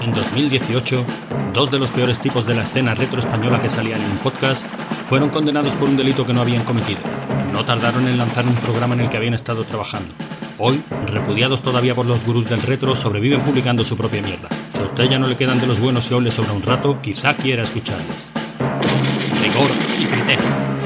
en 2018, dos de los peores tipos de la escena retro española que salían en un podcast fueron condenados por un delito que no habían cometido. No tardaron en lanzar un programa en el que habían estado trabajando. Hoy, repudiados todavía por los gurús del retro, sobreviven publicando su propia mierda. Si a usted ya no le quedan de los buenos y le sobra un rato, quizá quiera escucharles. Rigor y criterio.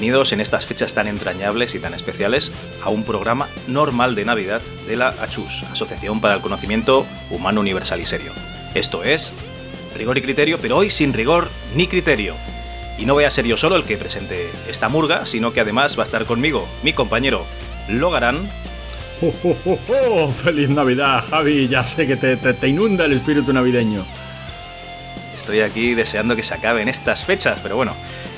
Bienvenidos en estas fechas tan entrañables y tan especiales a un programa normal de Navidad de la ACHUS, Asociación para el Conocimiento Humano Universal y Serio. Esto es rigor y criterio, pero hoy sin rigor ni criterio. Y no voy a ser yo solo el que presente esta murga, sino que además va a estar conmigo mi compañero Logarán. ¡Oh, oh, oh, oh! feliz Navidad, Javi! Ya sé que te, te inunda el espíritu navideño. Estoy aquí deseando que se acaben estas fechas, pero bueno,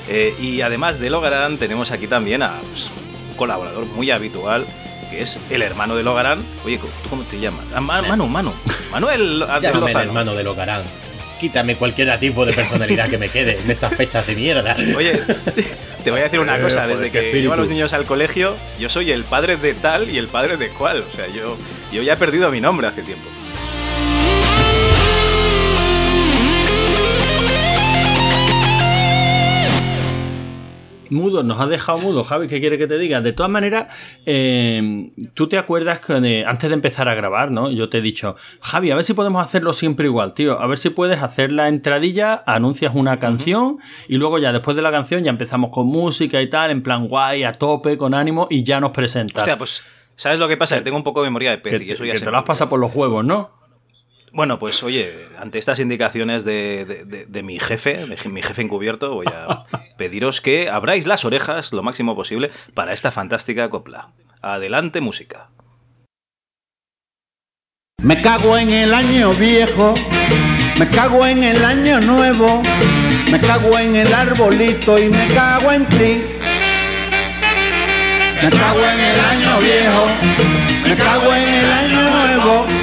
eh, y además de Logarán, tenemos aquí también a pues, un colaborador muy habitual, que es el hermano de Logarán. Oye, ¿tú cómo te llamas? Ah, Manu, Manu. Manuel Llámame el hermano de Logarán. Quítame cualquier tipo de personalidad que me quede en estas fechas de mierda. Oye, te voy a decir una cosa. Desde que llevo a los niños al colegio, yo soy el padre de tal y el padre de cual. O sea, yo, yo ya he perdido mi nombre hace tiempo. Mudo, nos ha dejado mudo, Javi, ¿qué quiere que te diga? De todas maneras, eh, tú te acuerdas que eh, antes de empezar a grabar, ¿no? Yo te he dicho, Javi, a ver si podemos hacerlo siempre igual, tío. A ver si puedes hacer la entradilla, anuncias una canción y luego ya después de la canción ya empezamos con música y tal, en plan guay, a tope, con ánimo y ya nos presentas. Hostia, pues, ¿sabes lo que pasa? Que tengo un poco de memoria de pez y eso ya que te lo has pasado por los juegos, ¿no? Bueno, pues oye, ante estas indicaciones de, mi jefe, mi jefe encubierto, voy a pediros que abráis las orejas lo máximo posible para esta fantástica copla. Adelante, música. Me cago en el año viejo, me cago en el año nuevo, me cago en el arbolito y me cago en ti. Me cago en el año viejo, me cago en el año nuevo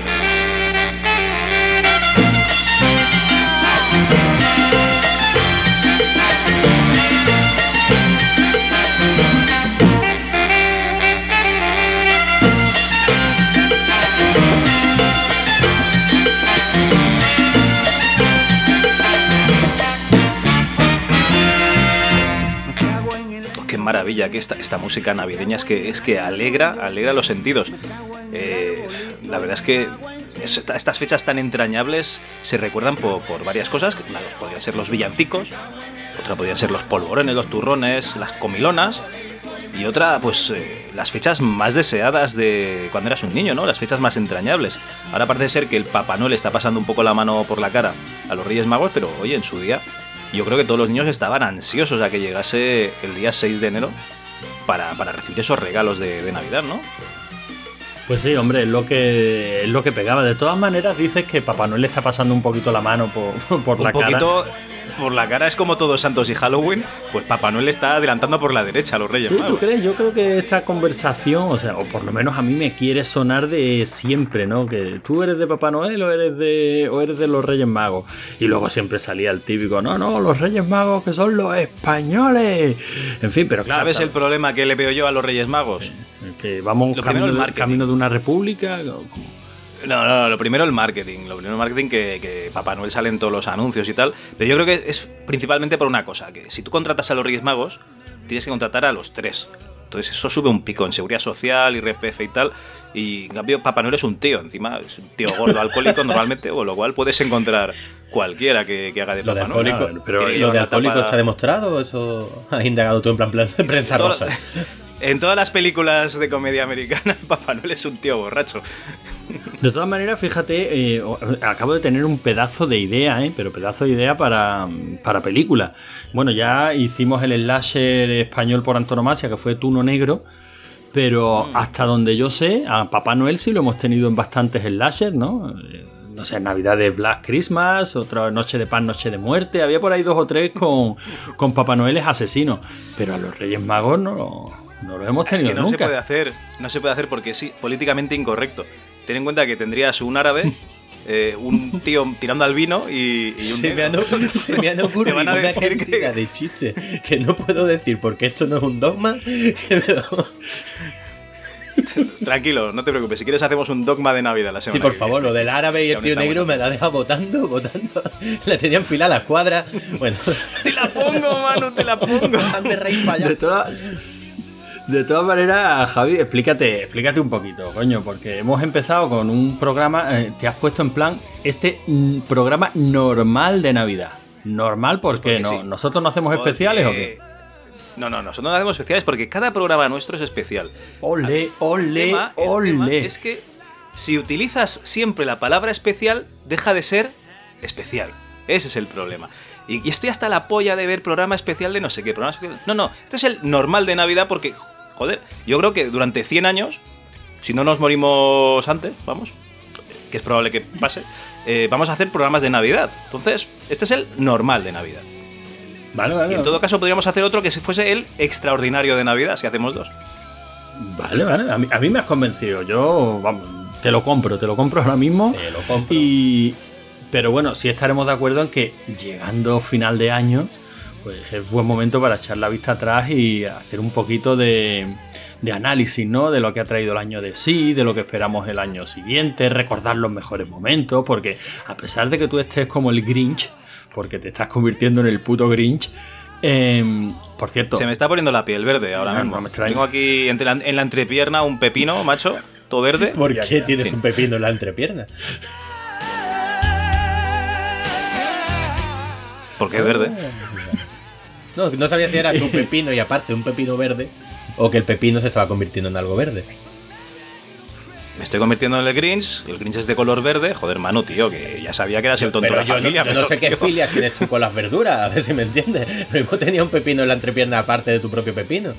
Maravilla que esta, esta música navideña es que, es que alegra, alegra los sentidos. Eh, la verdad es que estas fechas tan entrañables se recuerdan por, varias cosas. Una podrían ser los villancicos, otra podrían ser los polvorones, los turrones, las comilonas. Y otra, pues eh, las fechas más deseadas de cuando eras un niño, ¿no? Las fechas más entrañables. Ahora parece ser que el Papá Noel está pasando un poco la mano por la cara a los Reyes Magos, pero oye, en su día yo creo que todos los niños estaban ansiosos a que llegase el día 6 de enero para, recibir esos regalos de, Navidad, ¿no? Pues sí, hombre, es lo que es lo que pegaba. De todas maneras, dices que Papá Noel le está pasando un poquito la mano por, por Un la cara. poquito por la cara es como todos Santos y Halloween, pues Papá Noel está adelantando por la derecha a los Reyes Sí, ¿tú Magos. crees? Yo creo que esta conversación, o sea, o por lo menos a mí me quiere sonar de siempre, ¿no? Que tú eres de Papá Noel o eres de, o eres de los Reyes Magos. Y luego siempre salía el típico, no, no, los Reyes Magos que son los españoles. En fin, pero claro, ¿Sabes el problema que le veo yo a los Reyes Magos? Que vamos Lo primero, camino el de, camino de una república. No, no, lo primero el marketing. Lo primero el marketing que, que Papá Noel sale en todos los anuncios y tal. Pero yo creo que es principalmente por una cosa, que si tú contratas a los Reyes Magos, tienes que contratar a los tres. Entonces eso sube un pico en seguridad social, IRPF y tal. Y en cambio Papá Noel es un tío, encima es un tío gordo alcohólico normalmente, con lo cual puedes encontrar cualquiera que, que haga de Papá Noel. pero lo de alcohólico tapa- está demostrado o eso has indagado tú en plan, prensa rosa. En todas las películas de comedia americana, Papá Noel es un tío borracho. De todas maneras, fíjate, eh, acabo de tener un pedazo de idea, ¿eh? pero pedazo de idea para, para película. Bueno, ya hicimos el slasher español por antonomasia, que fue Tuno Negro, pero hasta donde yo sé, a Papá Noel sí lo hemos tenido en bastantes slasher, ¿no? No sé, Navidad de Black Christmas, otra Noche de Paz, Noche de Muerte, había por ahí dos o tres con, con Papá Noel es asesino, pero a los Reyes Magos no, lo- no lo hemos Es tenido que no nunca. se puede hacer, no se puede hacer porque es políticamente incorrecto. Ten en cuenta que tendrías un árabe, eh, un tío tirando al vino y, y un Se me, han, negro. se me han ocurrido van a una decir que- cantidad de chistes que no puedo decir porque esto no es un dogma. pero- Tranquilo, no te preocupes. Si quieres hacemos un dogma de Navidad la Sí, semana. por que favor, viene. lo del árabe y el tío negro me la deja votando, votando. Le tenía enfilada la cuadra. Bueno, Te la pongo, mano, te la pongo. hazme reír para De todas de todas maneras, Javi, explícate, explícate un poquito, coño, porque hemos empezado con un programa, eh, te has puesto en plan este mm, programa normal de Navidad. Normal porque, Porque no, sí. nosotros no hacemos especiales o qué? No, no, nosotros no hacemos especiales porque cada programa nuestro es especial. Ole, El ole, tema- el tema ole. es que si utilizas siempre la palabra especial, deja de ser especial. Ese es el problema. Y, y estoy hasta la polla de ver programa especial de no sé qué, programa especial. No, no, este es el normal de Navidad porque, joder, yo creo que durante 100 años, si no nos morimos antes, vamos, que es probable que pase, eh, vamos a hacer programas de Navidad. Entonces, este es el normal de Navidad. Vale, vale. Y en todo caso podríamos hacer otro que se fuese el extraordinario de Navidad, si hacemos dos. Vale, vale. A mí, a mí me has convencido. Yo, vamos, te lo compro, te lo compro ahora mismo. Te lo compro. Y. Pero bueno, sí estaremos de acuerdo en que llegando final de año, pues es buen momento para echar la vista atrás y hacer un poquito de, de análisis, ¿no? De lo que ha traído el año de sí, de lo que esperamos el año siguiente, recordar los mejores momentos, porque a pesar de que tú estés como el Grinch, porque te estás convirtiendo en el puto Grinch, em, por cierto, Se me está poniendo la piel verde ahora No, mismo. no me extraña. Tengo aquí entre la- en la entrepierna un pepino, macho, todo verde. ¿Por qué tienes sí. un pepino en la entrepierna? Porque es verde. No, no sabía si era un pepino y aparte un pepino verde o que el pepino se estaba convirtiendo en algo verde. Me estoy convirtiendo en el Grinch. El Grinch es de color verde. Joder, mano, tío, que ya sabía que eras el tonto Pero de la yo, no- familia. yo no, pero, sé qué tío, filia tienes tú con las verduras, a ver si me entiendes. Lo mismo tenía un pepino en la entrepierna aparte de tu propio pepino.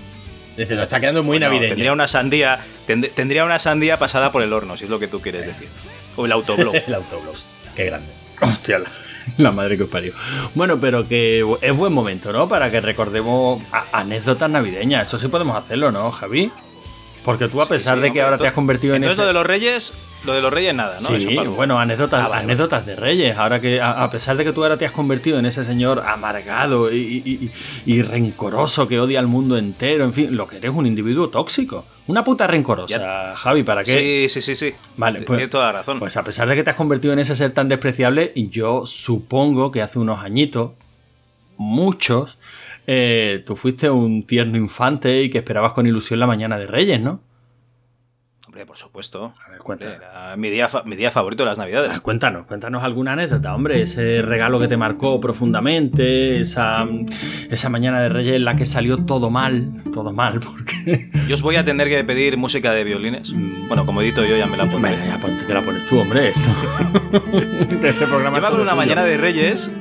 Dice, lo está quedando muy no, navideño. Tendría una sandía. tend- tendría una sandía pasada por el horno, si es lo que tú quieres decir. O el autoblow. El autobús. Qué grande. Hostia, la, la madre que os parió. Bueno, pero que es buen momento, ¿no? Para que recordemos anécdotas navideñas. Eso sí podemos hacerlo, ¿no, Javi? Porque tú, a pesar Sí, de que hombre, ahora te has convertido en Entonces ese... lo de los reyes, lo de los reyes nada, ¿no? Sí, Eso, bueno, anécdotas, Ah, vale, anécdotas de Reyes. Ahora que, a, a pesar de que tú ahora te has convertido en ese señor amargado y, y- rencoroso que odia al mundo entero, en fin, lo que eres un individuo tóxico. Una puta rencorosa, Javi, ¿para qué? Sí, sí, sí, sí. Vale, pues- Tienes toda la razón. Pues a pesar de que te has convertido en ese ser tan despreciable, yo supongo que hace unos añitos, muchos, eh, tú fuiste un tierno infante y que esperabas con ilusión la mañana de Reyes, ¿no? Hombre, por supuesto. A ver, cuenta. Era mi día, mi día favorito de las navidades. Ah, Cuéntanos, cuéntanos alguna anécdota, hombre, ese regalo que te marcó profundamente, esa, esa mañana de Reyes en la que salió todo mal, todo mal, porque... Yo os voy a tener que pedir música de violines. Bueno, como edito yo ya me la pondré. Venga, ya te la pones tú, hombre, esto. este programa Yo me una tuyo. mañana de Reyes.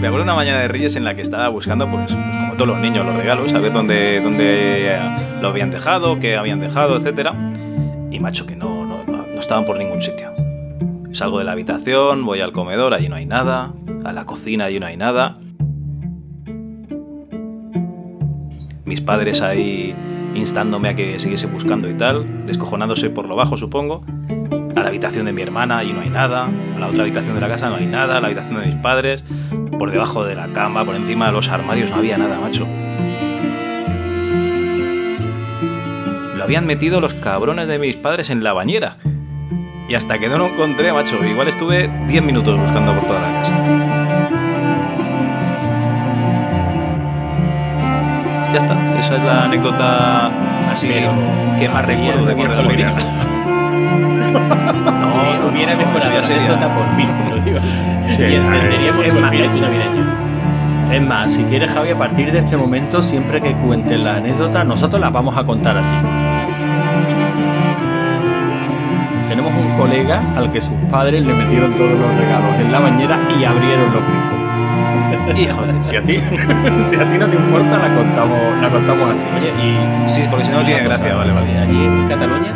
Me acuerdo una mañana de Reyes en la que estaba buscando, pues, pues, como todos los niños, los regalos, a ver dónde, dónde lo habían dejado, qué habían dejado, etcétera. Y macho, que no, no, no estaban por ningún sitio. Salgo de la habitación, voy al comedor, allí no hay nada. A la cocina, allí no hay nada. Mis padres ahí instándome a que siguiese buscando y tal, descojonándose por lo bajo, supongo. A la habitación de mi hermana, allí no hay nada. A la otra habitación de la casa no hay nada. A la habitación de mis padres, por debajo de la cama, por encima de los armarios, no había nada, macho. Lo habían metido los cabrones de mis padres en la bañera. Y hasta que no lo encontré, macho, igual estuve 10 minutos buscando por toda la casa. Ya está, esa es la anécdota así que más recuerdo de Cordero hubiera- No, no, hubiera no, mejorado la anécdota por mil, como digo. Sí, y entenderíamos es más, espíritu navideño. Es más, si quieres, Javi, a partir de este momento, siempre que cuentes la anécdota, nosotros las vamos a contar así. Tenemos un colega al que sus padres le metieron todos los regalos en la bañera y abrieron los grifos. Hijo de- Si a ti, si a ti no te importa, la contamos, la contamos así. Oye, y Sí, porque si no tiene Una cosa, gracia, vale, vale. Allí en Cataluña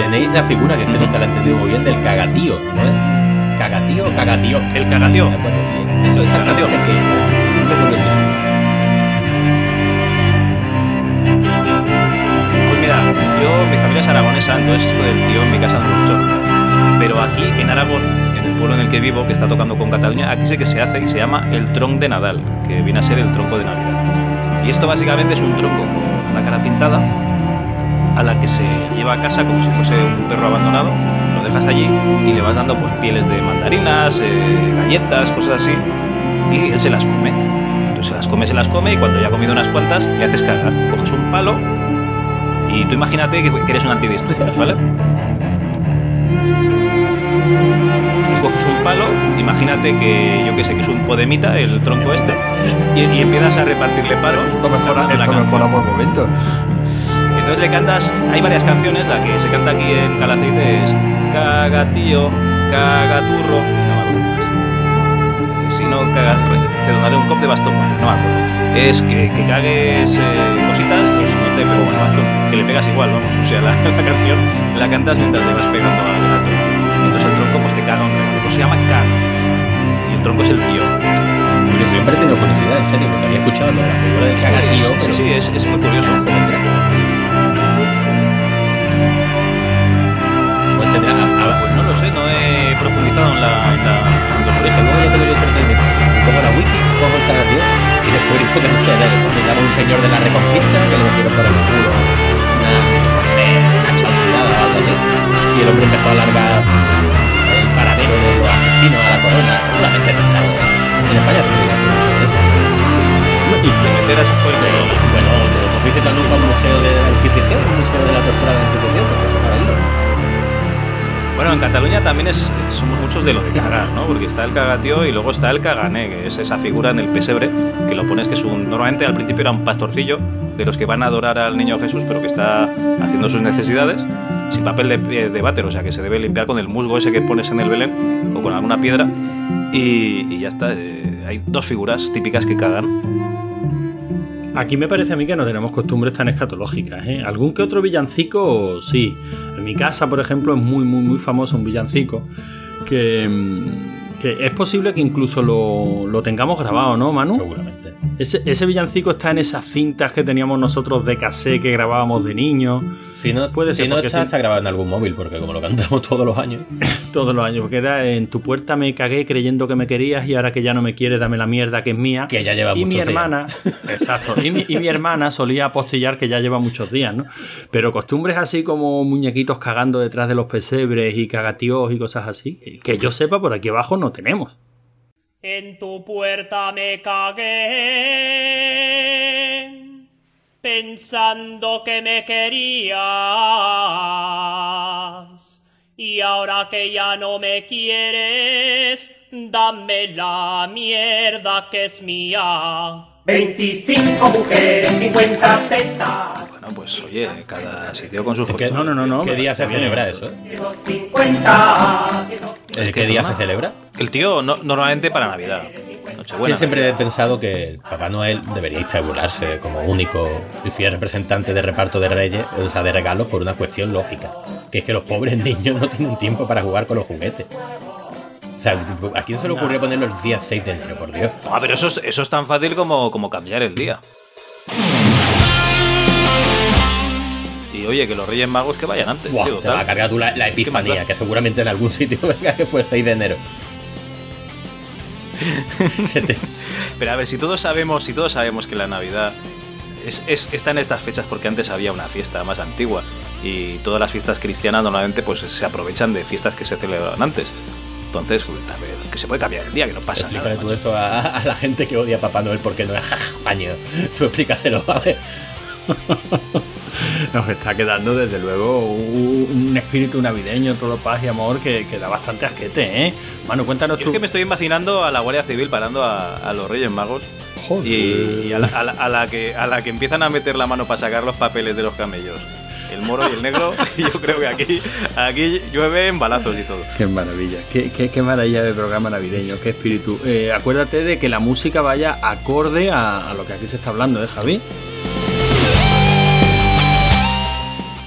tenéis la figura que nunca la he entendido muy bien del cagatío, ¿no? Cagatío o cagatío. El cagatío. Eso Cagatío. es. Idea. Pues mira, yo, mi familia es aragonesa, entonces esto del tío en mi casa no nunca. Pero aquí, en Aragón, en el pueblo en el que vivo, que está tocando con Cataluña, aquí sé que se hace y se llama el tronc de Nadal, que viene a ser el tronco de Navidad. Y esto básicamente es un tronco con una cara pintada a la que se lleva a casa como si fuese un perro abandonado, lo dejas allí y le vas dando pues pieles de mandarinas, eh, galletas, cosas así, y él se las come. Entonces se las come, se las come y cuando ya ha comido unas cuantas le haces cagar. Coges un palo y tú imagínate que, que eres un antidisturbios, ¿vale? Tú coges un palo, imagínate que yo que sé que es un podemita, el tronco este, y, y empiezas a repartirle palos. Esto mejora, esto mejora por momentos. Entonces le cantas, hay varias canciones, la que se canta aquí en Calacete es Caga tío, caga turro, no me. Si no cagas, te donaré un cop de bastón, Bueno, no me acuerdo. Es que, que cagues eh, cositas, pues no te pego con el bastón, que le pegas igual, vamos. O sea, la, la canción la cantas mientras le vas pegando al gato. Entonces el tronco pues te caga un pues se llama caga. Y el tronco es el tío. Siempre he tenido curiosidad, en serio, porque había escuchado la figura del cagatío, Sí, pero sí, es, es muy curioso. Tendrá a- a- Pues no lo sé, no he profundizado en, la, en, la, en los orígenes. Luego ya entretenimiento. Como la wiki, cojo el cagatío y después digo que no sé, me llama un señor de la reconquista que le metieron por el culo una, no sé, una chaucinada o algo así. Y el hombre empezó a alargar el paradero de los asesinos a la corona. Seguramente tendrá. En España también de eso. Y que meter a ese juego. Bueno, ¿no visitas nunca un museo de la Inquisición? Un museo de la tortura de la Inquisición, porque eso para. Bueno, en Cataluña también es, somos muchos de lo de cagar, ¿no? Porque está el cagatío y luego está el cagané, que es esa figura en el pesebre que lo pones que es un. Normalmente al principio era un pastorcillo de los que van a adorar al niño Jesús, pero que está haciendo sus necesidades sin papel de, de váter, o sea que se debe limpiar con el musgo ese que pones en el Belén o con alguna piedra. Y, y ya está. eh, hay dos figuras típicas que cagan. Aquí me parece a mí que no tenemos costumbres tan escatológicas. ¿eh? Algún que otro villancico, sí. En mi casa, por ejemplo, es muy, muy, muy famoso un villancico que, mm, es posible que incluso lo, lo tengamos grabado, ¿no, Manu? Seguramente. Ese, ese villancico está en esas cintas que teníamos nosotros de cassette que grabábamos de niño Si no, Puede ser, si no está, sí. está grabado en algún móvil, porque como lo cantamos todos los años. todos los años. Porque era en tu puerta me cagué creyendo que me querías y ahora que ya no me quieres, dame la mierda que es mía. Que ya lleva y mi días. hermana, exacto, y mi, y mi hermana solía apostillar que ya lleva muchos días, ¿no? Pero costumbres así como muñequitos cagando detrás de los pesebres y cagatíos y cosas así, que yo sepa por aquí abajo no tenemos. En tu puerta me cagué, pensando que me querías. Y ahora que ya no me quieres, dame la mierda que es mía. 25 mujeres, 50 tetas. Bueno, pues oye, cada sitio con sus Es que-. No, no, no, no. ¿Qué día se celebra eso? 50. ¿El qué día se celebra? El tío no- normalmente para Navidad. Yo siempre he pensado que Papá Noel debería instaurarse como único y fiel representante de reparto de reyes, o sea, de regalos, por una cuestión lógica. Que es que los pobres niños no tienen tiempo para jugar con los juguetes. O sea, ¿a quién se le ocurrió ponerlo el día 6 de enero, por Dios? Ah, pero eso es, eso es tan fácil como, como cambiar el día. Y oye, que los Reyes Magos que vayan antes, Buah, tío, te va a cargar tú la, la epifanía, que seguramente en algún sitio venga que fue el 6 de enero. Pero a ver, si todos sabemos, si todos sabemos que la Navidad es, es- está en estas fechas porque antes había una fiesta más antigua y todas las fiestas cristianas normalmente pues se aprovechan de fiestas que se celebraban antes. Entonces, pues, que se puede cambiar el día, que no pasa Explícale nada. tú eso a, a la gente que odia a Papá Noel porque no es paño. Tú explícaselo, ¿vale? Nos está quedando desde luego un espíritu navideño, todo paz y amor que, que da bastante asquete, ¿eh? Manu, cuéntanos Yo tú. es que me estoy imaginando a la Guardia Civil parando a, a los Reyes Magos Joder. y, y a, la, a la- a la que, a la que empiezan a meter la mano para sacar los papeles de los camellos. El moro y el negro, y yo creo que aquí, aquí llueven balazos y todo. Qué maravilla, qué, qué- qué maravilla de programa navideño, qué espíritu. Eh, acuérdate de que la música vaya acorde a, a lo que aquí se está hablando, ¿eh, Javi?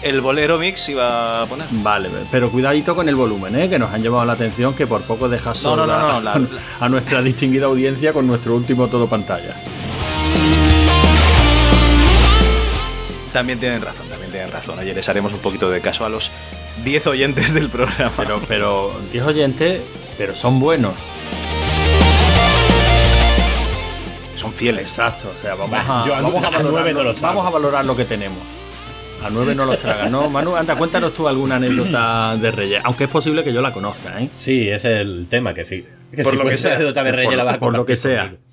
El bolero mix iba a poner. Vale, pero cuidadito con el volumen, ¿eh? que nos han llamado la atención que por poco deja No, sola no, no, no, la- a nuestra distinguida audiencia con nuestro último todo pantalla. También tienen razón, también tienen razón. Oye, les haremos un poquito de caso a los 10 oyentes del programa. Pero, pero, 10 oyentes, pero son buenos. son fieles. Exacto, o sea, vamos Va, a, vamos a valorar, vamos a valorar lo que tenemos. A nueve no los tragan, ¿no? Manu, anda, cuéntanos tú alguna anécdota de Reyes, aunque es posible que yo la conozca, ¿eh? Sí, ese es el tema, que sí. Que Por si lo que sea. anécdota de Por- Reyes la vas a por lo que sea. conmigo.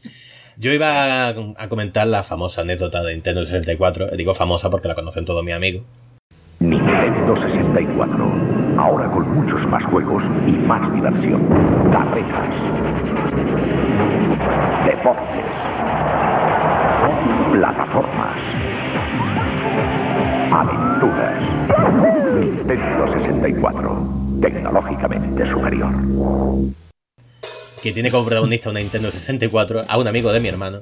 Yo iba a, a comentar la famosa anécdota de Nintendo 64. Digo famosa porque la conocen todos mis amigos. Nintendo 64. Ahora con muchos más juegos y más diversión. Carreras. Deportes. Plataformas. Nintendo 64. Tecnológicamente superior. Que tiene como protagonista una Nintendo 64, a un amigo de mi hermano,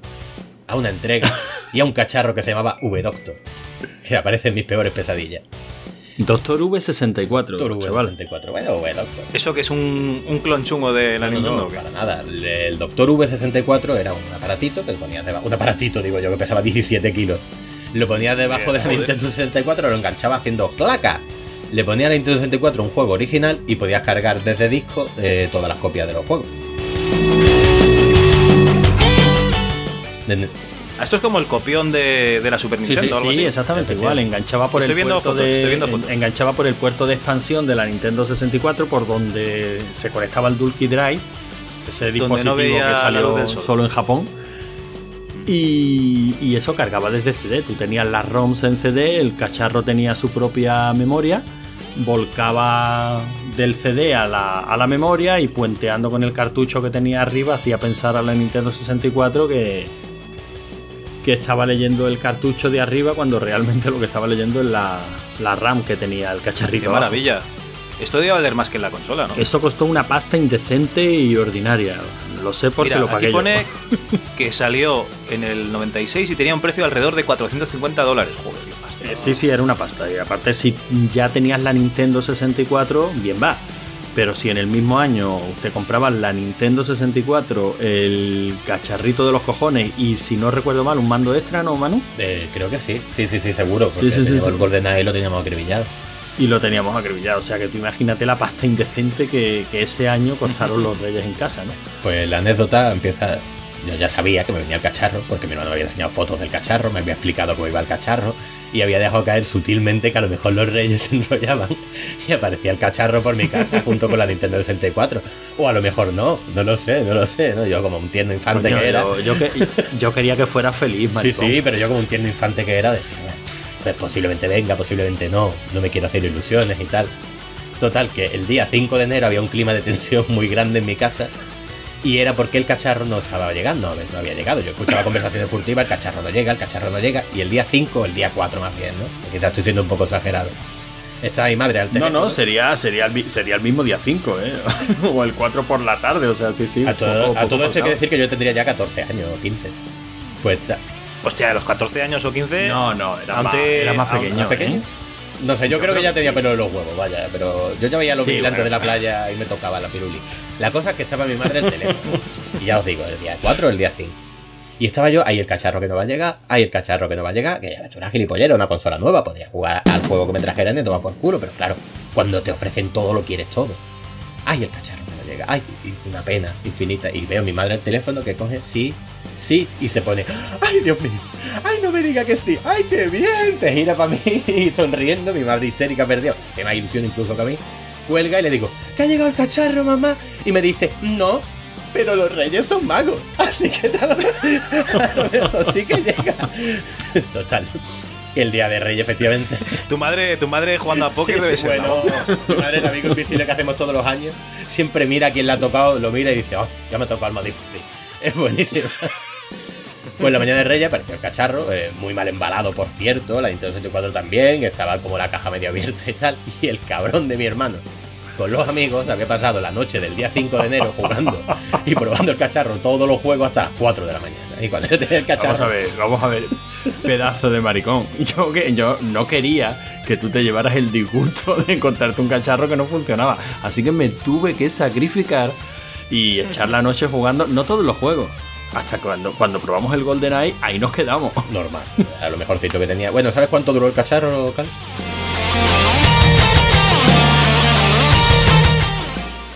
a una entrega y a un cacharro que se llamaba V-Doctor. Que aparece en mis peores pesadillas. Doctor V64, Doctor chaval. V64. Bueno, V-Doctor. ¿Eso que es un, un clon chungo de la No, Nintendo? no, para nada. El, el Doctor V64 era un aparatito que lo ponías debajo. Un aparatito, digo yo, que pesaba 17 kilos. Lo ponías debajo de la Joder. Nintendo 64, lo enganchaba haciendo claca. Le ponía a la Nintendo 64 un juego original y podías cargar desde disco eh, todas las copias de los juegos. Ah, Esto es como el copión de, de la Super Sí, Nintendo. sí, algo Sí, así. exactamente Sí, igual. sí. Enganchaba por Estoy el viendo puerto fotos, de estoy viendo fotos. enganchaba por el puerto de expansión de la Nintendo 64 por donde se conectaba el Dulky Drive, ese dispositivo que salió solo en Japón. Y, y eso cargaba desde CD. Tú tenías las ROMs en CD, el cacharro tenía su propia memoria, volcaba del CD a la, a la memoria y puenteando con el cartucho que tenía arriba hacía pensar a la Nintendo 64 que, que estaba leyendo el cartucho de arriba cuando realmente lo que estaba leyendo es la, la RAM que tenía el cacharrito. Qué abajo. maravilla. Esto debe valer más que en la consola, ¿no? Eso costó una pasta indecente y ordinaria. Lo sé porque Mira, lo pagué aquí yo. pone que salió en el 96 y tenía un precio alrededor de 450 dólares. Joder, sí, sí, era una pasta. Y aparte, si ya tenías la Nintendo 64, bien va. Pero si en el mismo año te comprabas la Nintendo 64, el cacharrito de los cojones y si no recuerdo mal, un mando extra, ¿no, Manu? eh, creo que sí, sí, sí, sí, seguro. Porque Sí, sí, sí. el GoldenEye lo teníamos acribillado. Y lo teníamos acribillado. O sea que tú imagínate la pasta indecente que, que ese año costaron los Reyes en casa, ¿no? Pues la anécdota empieza. Yo ya sabía que me venía el cacharro, porque mi hermano me había enseñado fotos del cacharro, me había explicado cómo iba el cacharro, y había dejado caer sutilmente que a lo mejor los reyes se enrollaban y aparecía el cacharro por mi casa junto con la Nintendo 64. O a lo mejor no, no lo sé, no lo sé, ¿no? Yo como un tierno infante Coño, que era. yo, yo que- yo quería que fuera feliz, Sí, maricón. sí, pero yo como un tierno infante que era, decía, "Bueno, pues posiblemente venga, posiblemente no, no me quiero hacer ilusiones y tal. Total, que el día 5 de enero había un clima de tensión muy grande en mi casa y era porque el cacharro no estaba llegando, no había llegado. Yo escuchaba conversaciones furtivas, el cacharro no llega, el cacharro no llega, y el día 5, el día 4 más bien, ¿no? Quizás estoy siendo un poco exagerado. Está mi madre al No, teléfono. no, sería, sería, el, sería el mismo día 5, ¿eh? o el 4 por la tarde, o sea, sí, sí. A todo, poco- a poco todo esto hay que decir que yo tendría ya 14 años o 15. Pues Hostia, a los 14 años o 15. No, no, era, más, Ante- era más pequeño. ¿más pequeño? ¿eh? No sé, yo, creo que ya que tenía sí. pelo en los huevos, vaya, pero yo ya veía los Sí, vigilantes bueno. de la playa y me tocaba la piruli. La cosa es que estaba mi madre el teléfono. y ya os digo, el día 4 o el día 5. Y estaba yo, hay el cacharro que no va a llegar, hay el cacharro que no va a llegar, que ya me he hecho una gilipollera, una consola nueva, podría jugar al juego que me trajeran y tomar por culo, pero claro, cuando te ofrecen todo lo quieres todo. Ay, el cacharro que no llega, ay, una pena infinita. Y veo a mi madre el teléfono que coge, sí, sí, y se pone, ay, Dios mío, ay, no me diga que sí, ay, qué bien, se gira para mí y sonriendo, mi madre histérica perdió, que más ilusión incluso que a mí, cuelga y le digo, que ha llegado el cacharro, mamá, y me dice, no, pero los reyes son magos, así que tal vez eso sí que llega. Total. El día de reyes, efectivamente. Tu madre, tu madre jugando a póker Sí, debe sí, ser. bueno, ¿no? mi madre, el amigo invisible que hacemos todos los años, siempre mira a quién le ha tocado, lo mira y dice, oh, ya me ha tocado el más difícil. Es buenísimo. Pues la mañana de Reyes apareció el cacharro, eh, muy mal embalado, por cierto, la Nintendo 64 también, estaba como la caja medio abierta y tal, y el cabrón de mi hermano, con los amigos, había pasado la noche del día 5 de enero jugando y probando el cacharro todos los juegos hasta las 4 de la mañana. Y cuando yo tenía el cacharro... Vamos a ver, vamos a ver. Pedazo de maricón. Yo, que, yo no quería que tú te llevaras el disgusto de encontrarte un cacharro que no funcionaba. Así que me tuve que sacrificar y echar la noche jugando, no todos los juegos. Hasta cuando, cuando probamos el GoldenEye, ahí nos quedamos. Normal, a lo mejorcito que tenía. Bueno, ¿sabes cuánto duró el cacharro, Cal?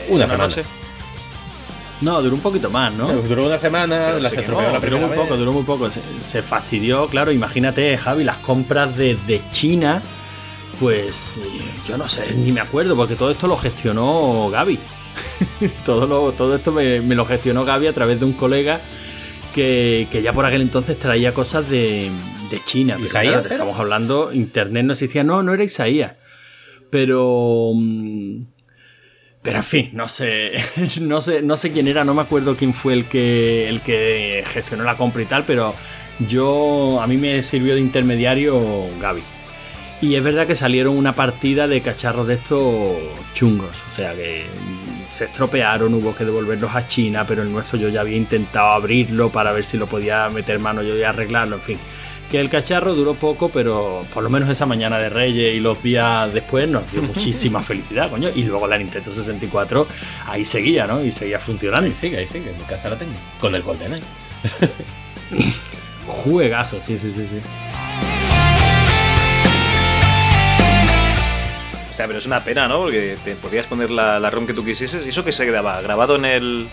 Una semana. noche. No, duró un poquito más, ¿no? Duró una semana, Pero se quemó, la duró muy vez. poco, duró muy poco. Se, se fastidió, claro. Imagínate, Javi, las compras desde China. Pues eh, yo no sé, ni me acuerdo, porque todo esto lo gestionó Gaby. todo, lo- todo esto me, me lo gestionó Gaby a través de un colega que, que ya por aquel entonces traía cosas de, de China. Pero ¿Isaías claro, te era? estamos hablando, internet no existía. No, no era Isaías. Pero. mm, Pero en fin, no sé, no sé, no sé quién era, no me acuerdo quién fue el que, el que gestionó la compra y tal, pero yo a mí me sirvió de intermediario Gaby. Y es verdad que salieron una partida de cacharros de estos chungos, o sea que se estropearon, hubo que devolverlos a China, pero el nuestro yo ya había intentado abrirlo para ver si lo podía meter mano yo y arreglarlo, en fin. Que el cacharro duró poco, pero por lo menos esa mañana de Reyes y los días después nos dio muchísima felicidad, coño. Y luego la Nintendo 64 ahí seguía, ¿no? Y seguía funcionando. Ahí sigue, ahí sigue, en mi casa la tengo. Con el GoldenEye. Juegazo, sí, sí, sí, sí. Hostia, pero es una pena, ¿no? Porque te podías poner la, la ROM que tú quisieses. ¿Y eso que se quedaba? ¿Grabado en el...?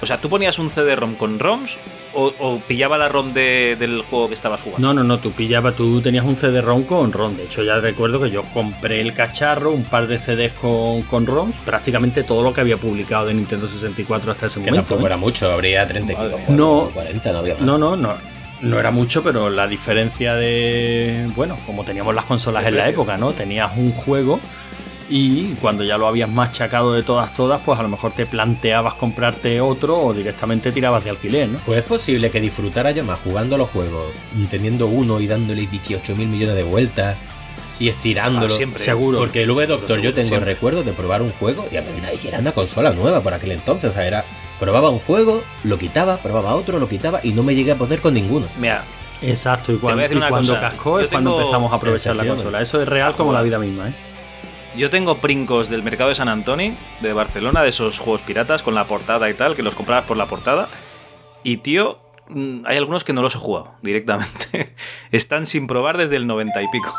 O sea, ¿tú ponías un CD-ROM con ROMs o, o pillaba la ROM de- del juego que estabas jugando? No, no, no, tú pillabas, tú tenías un CD-ROM con ROM. De hecho, ya recuerdo que yo compré el cacharro, un par de CDs con, con ROMs, prácticamente todo lo que había publicado de Nintendo 64 hasta ese Que momento. tampoco ¿eh? era mucho, habría 30 y Madre pico, No. 40, no había más. No, no, no. No era mucho, pero la diferencia de. Bueno, como teníamos las consolas en la época, ¿no? Tenías un juego y cuando ya lo habías machacado de todas, todas, pues a lo mejor te planteabas comprarte otro o directamente tirabas de alquiler, ¿no? Pues es posible que disfrutara yo más jugando a los juegos, teniendo uno y dándole 18 mil millones de vueltas y estirándolo. Ah, siempre. Seguro. Porque el V Doctor yo tengo recuerdos de probar un juego y, y era una consola nueva por aquel entonces. O sea, era. Probaba un juego, lo quitaba, probaba otro, lo quitaba y no me llegué a poner con ninguno. Mira, Exacto, y decir y cuando cosa. cascó es cuando empezamos a aprovechar la consola. Eso es real como la vida misma, ¿eh? yo tengo princos del mercado de San Antonio, de Barcelona, de esos juegos piratas con la portada y tal, que los comprabas por la portada. Y tío, mm, hay algunos que no los he jugado directamente. Están sin probar desde el 90 y pico.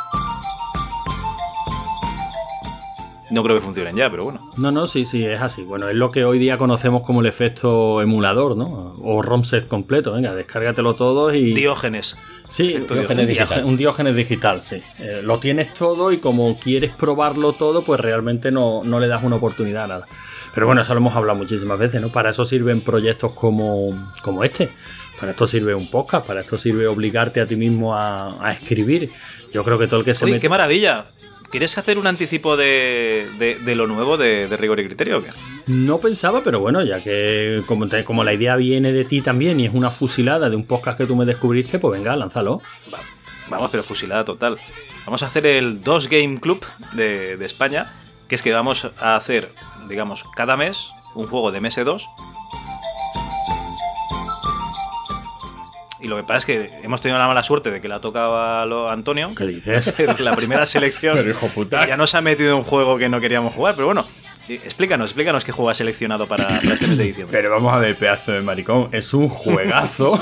No creo que funcionen ya, pero bueno. No, no, sí, sí, es así. Bueno, es lo que hoy día conocemos como el efecto emulador, ¿no? O ROM set completo. Venga, descárgatelo todo y. Diógenes. Sí, un Diógenes diógenes, digital. un diógenes digital, sí. Eh, lo tienes todo y como quieres probarlo todo, pues realmente no, no le das una oportunidad a nada. Pero bueno, eso lo hemos hablado muchísimas veces, ¿no? Para eso sirven proyectos como, como este. Para esto sirve un podcast, para esto sirve obligarte a ti mismo a, a escribir. Yo creo que todo el que se Oye, mete... qué maravilla. ¿Quieres hacer un anticipo de, de- de lo nuevo de, de Rigor y Criterio o qué? No pensaba, pero bueno, ya que como, te- como la idea viene de ti también y es una fusilada de un podcast que tú me descubriste, pues venga, lánzalo. Vamos, pero fusilada total. Vamos a hacer el 2 Game Club de, de España, que es que vamos a hacer, digamos, cada mes un juego de MS2 Y lo que pasa es que hemos tenido la mala suerte de que le ha tocado a lo- a Antonio. ¿Qué dices? la primera selección. Pero, hijo puta. Ya nos ha metido un juego que no queríamos jugar, pero bueno. Explícanos, explícanos qué juego has seleccionado para, para este mes de diciembre. Pero vamos a ver, pedazo de maricón. Es un juegazo.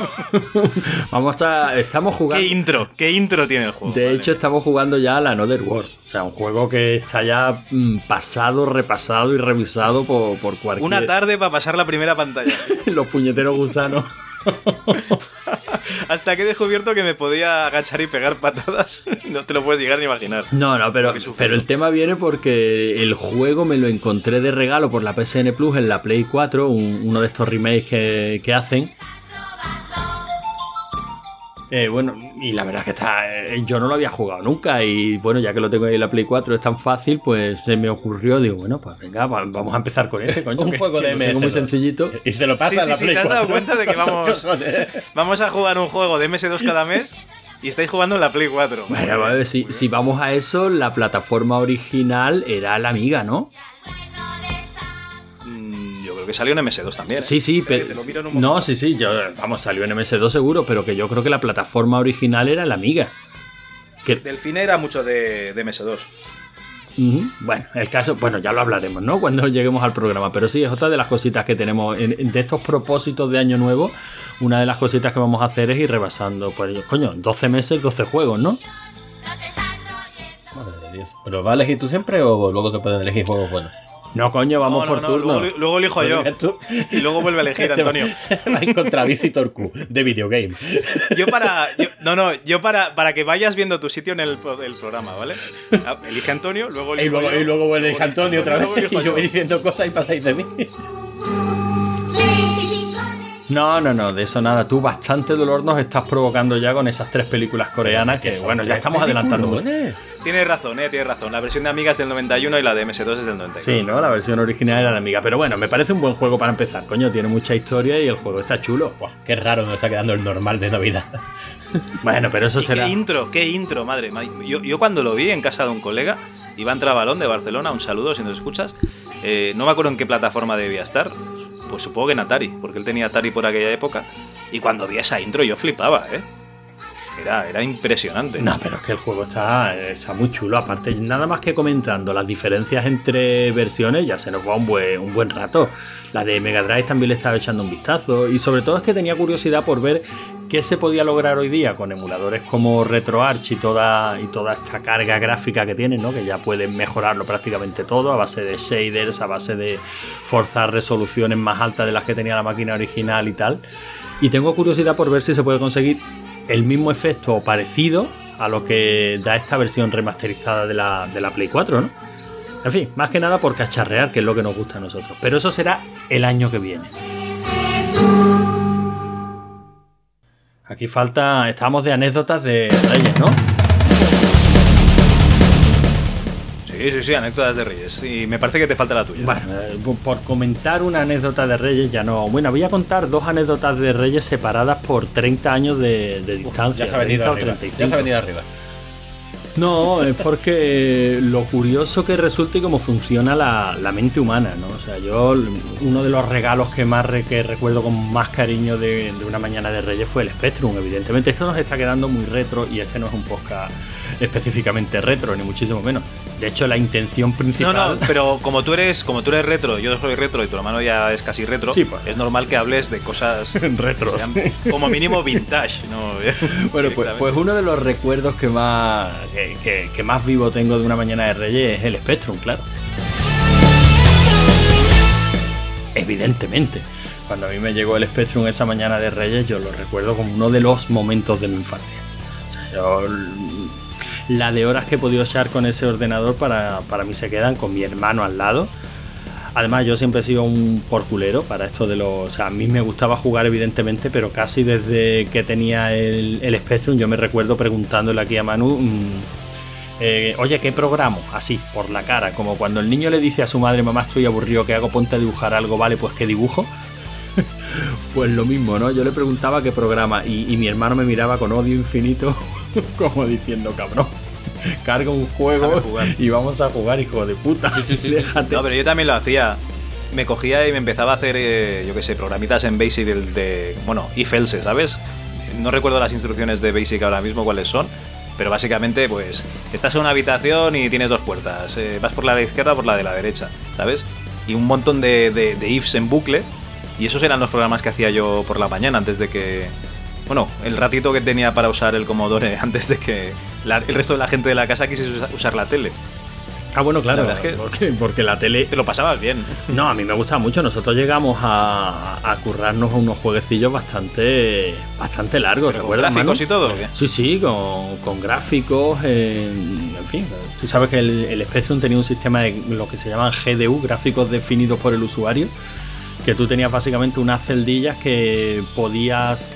vamos a. Estamos ¿Qué jugando. intro? ¿Qué intro tiene el juego? De Vale. hecho, estamos jugando ya a la Another World. O sea, un juego que está ya mm, pasado, repasado y revisado por, por cualquier. Una tarde para pasar la primera pantalla. Los puñeteros gusanos. Hasta que he descubierto que me podía agachar y pegar patadas. No te lo puedes llegar ni imaginar. No, no, pero, pero el tema viene porque el juego me lo encontré de regalo por la PSN Plus en la Play 4, un- uno de estos remakes que, que hacen. Eh, bueno, y la verdad es que está, eh, yo no lo había jugado nunca y bueno, ya que lo tengo ahí en la Play 4 es tan fácil, pues se me ocurrió, digo, bueno, pues venga, va- vamos a empezar con este, coño. Un que- juego que de tengo muy MS2. sencillito. Y se lo pasa Sí, a sí, la sí, Play te has dado 4. cuenta de que vamos-. Vamos a jugar un juego de MS2 cada mes y estáis jugando en la Play 4. Bueno, a ver, si, si vamos a eso, la plataforma original era la Amiga, ¿no? Salió en MS2 también. ¿eh? Sí, sí, Espera, pero. No, sí, sí, yo, vamos, salió en MS2 seguro, pero que yo creo que la plataforma original era la Amiga. Que, Delfine era mucho de, de MS2. Ujú, Bueno, el caso, bueno, ya lo hablaremos, ¿no? Cuando lleguemos al programa, pero sí, es otra de las cositas que tenemos en- en- de estos propósitos de año nuevo. Una de las cositas que vamos a hacer es ir rebasando, pues, coño, 12 meses, 12 juegos, ¿no? Madre de Dios. ¿Pero va a elegir tú siempre o luego se pueden elegir juegos buenos? No, coño, vamos No, no, por no, turno. Luego, luego elijo yo. Tú. Y luego vuelve a elegir Antonio. Va a encontrar Visitor Q de videogame. Yo para. yo- no, no, yo para, para que vayas viendo tu sitio en el, pro- el programa, ¿vale? Ah, Elige Antonio, luego Y elijo luego, yo, y luego vuelve elige Antonio otra vez y yo voy yo. diciendo cosas y pasáis de mí. No, no, no, de eso nada. Tú bastante dolor nos estás provocando ya con esas tres películas coreanas que, bueno, ya estamos adelantando. Peliculones. Tienes razón, eh, tienes razón. La versión de Amiga es del 91 y la de MS2 es del 91. Sí, ¿no? La versión original era de Amiga. Pero bueno, me parece un buen juego para empezar. Coño, tiene mucha historia y el juego está chulo. Buah, qué raro me está quedando el normal de Navidad. Bueno, pero eso será. Qué intro, qué intro, madre. mía. Yo, yo cuando lo vi en casa de un colega, Iván Trabalón de Barcelona, un saludo si nos escuchas. eh, no me acuerdo en qué plataforma debía estar. Pues supongo que en Atari, porque él tenía Atari por aquella época. Y cuando vi esa intro yo flipaba, ¿eh? Era, era impresionante. No, pero es que el juego está, está muy chulo. Aparte, nada más que comentando las diferencias entre versiones, ya se nos va un buen, un buen rato. La de Mega Drive también le estaba echando un vistazo. Y sobre todo es que tenía curiosidad por ver qué se podía lograr hoy día con emuladores como RetroArch y toda, y toda esta carga gráfica que tienen, ¿no? Que ya pueden mejorarlo prácticamente todo a base de shaders, a base de forzar resoluciones más altas de las que tenía la máquina original y tal. Y tengo curiosidad por ver si se puede conseguir el mismo efecto o parecido a lo que da esta versión remasterizada de la, de la Play 4, ¿no? En fin, más que nada por cacharrear, que es lo que nos gusta a nosotros. Pero eso será el año que viene. Aquí falta. Estamos de anécdotas de Reyes, ¿no? Sí, sí, sí, anécdotas de Reyes. Y me parece que te falta la tuya. Bueno, eh, por comentar una anécdota de Reyes, ya no. Bueno, voy a contar dos anécdotas de Reyes separadas por 30 años de, de distancia. Ya se ha venido 30 o arriba. 35. Ya se ha venido arriba. No, es porque lo curioso que resulta y cómo funciona la, la mente humana, ¿no? O sea, yo, uno de los regalos que más recuerdo con más cariño de, de una mañana de Reyes fue el Spectrum, evidentemente. Esto nos está quedando muy retro y este no es un podcast específicamente retro, ni muchísimo menos. De hecho, la intención No, principal. no, pero como tú eres, como tú eres retro, yo soy retro y tu hermano ya es casi retro, Sí, pues. es normal que hables de cosas retros. sean como mínimo vintage, ¿no? Bueno, pues, pues uno de los recuerdos que más, que, que- que más vivo tengo de una mañana de Reyes es el Spectrum, claro. Evidentemente. Cuando a mí me llegó el Spectrum esa mañana de Reyes, yo lo recuerdo como uno de los momentos de mi infancia. O sea, yo, la de horas que he podido echar con ese ordenador para, para mí se quedan con mi hermano al lado. Además, yo siempre he sido un porculero para esto de los. O sea, a mí me gustaba jugar, evidentemente, pero casi desde que tenía el, el Spectrum, yo me recuerdo preguntándole aquí a Manu. mm, eh, Oye, ¿qué programo? Así, por la cara, como cuando el niño le dice a su madre, mamá, estoy aburrido, ¿qué hago? Ponte a dibujar algo, vale, pues ¿qué dibujo? pues lo mismo, ¿no? Yo le preguntaba qué programa y, y mi hermano me miraba con odio infinito como diciendo, cabrón. Carga un juego y vamos a jugar, hijo de puta. Déjate. No, pero yo también lo hacía. Me cogía y me empezaba a hacer, eh, yo qué sé, programitas en Basic del- de, bueno, if else, ¿sabes? No recuerdo las instrucciones de Basic ahora mismo cuáles son, pero básicamente, pues, estás en una habitación y tienes dos puertas. eh, vas por la de la izquierda o por la de la derecha, ¿sabes? Y un montón de, de- de ifs en bucle. Y esos eran los programas que hacía yo por la mañana antes de que. Bueno, el ratito que tenía para usar el Commodore antes de que la- el resto de la gente de la casa quisiese usa- usar la tele. Ah, bueno, claro, La verdad es que- porque, porque la tele... Te lo pasabas bien. No, a mí me gusta mucho. Nosotros llegamos a, a currarnos unos jueguecillos bastante bastante largos, ¿te acuerdas, gráficos Manu? y todo, ¿o qué? Sí, sí, con, con gráficos, en, en fin. Tú sabes que el, el Spectrum tenía un sistema de lo que se llaman GDU, gráficos definidos por el usuario, que tú tenías básicamente unas celdillas que podías...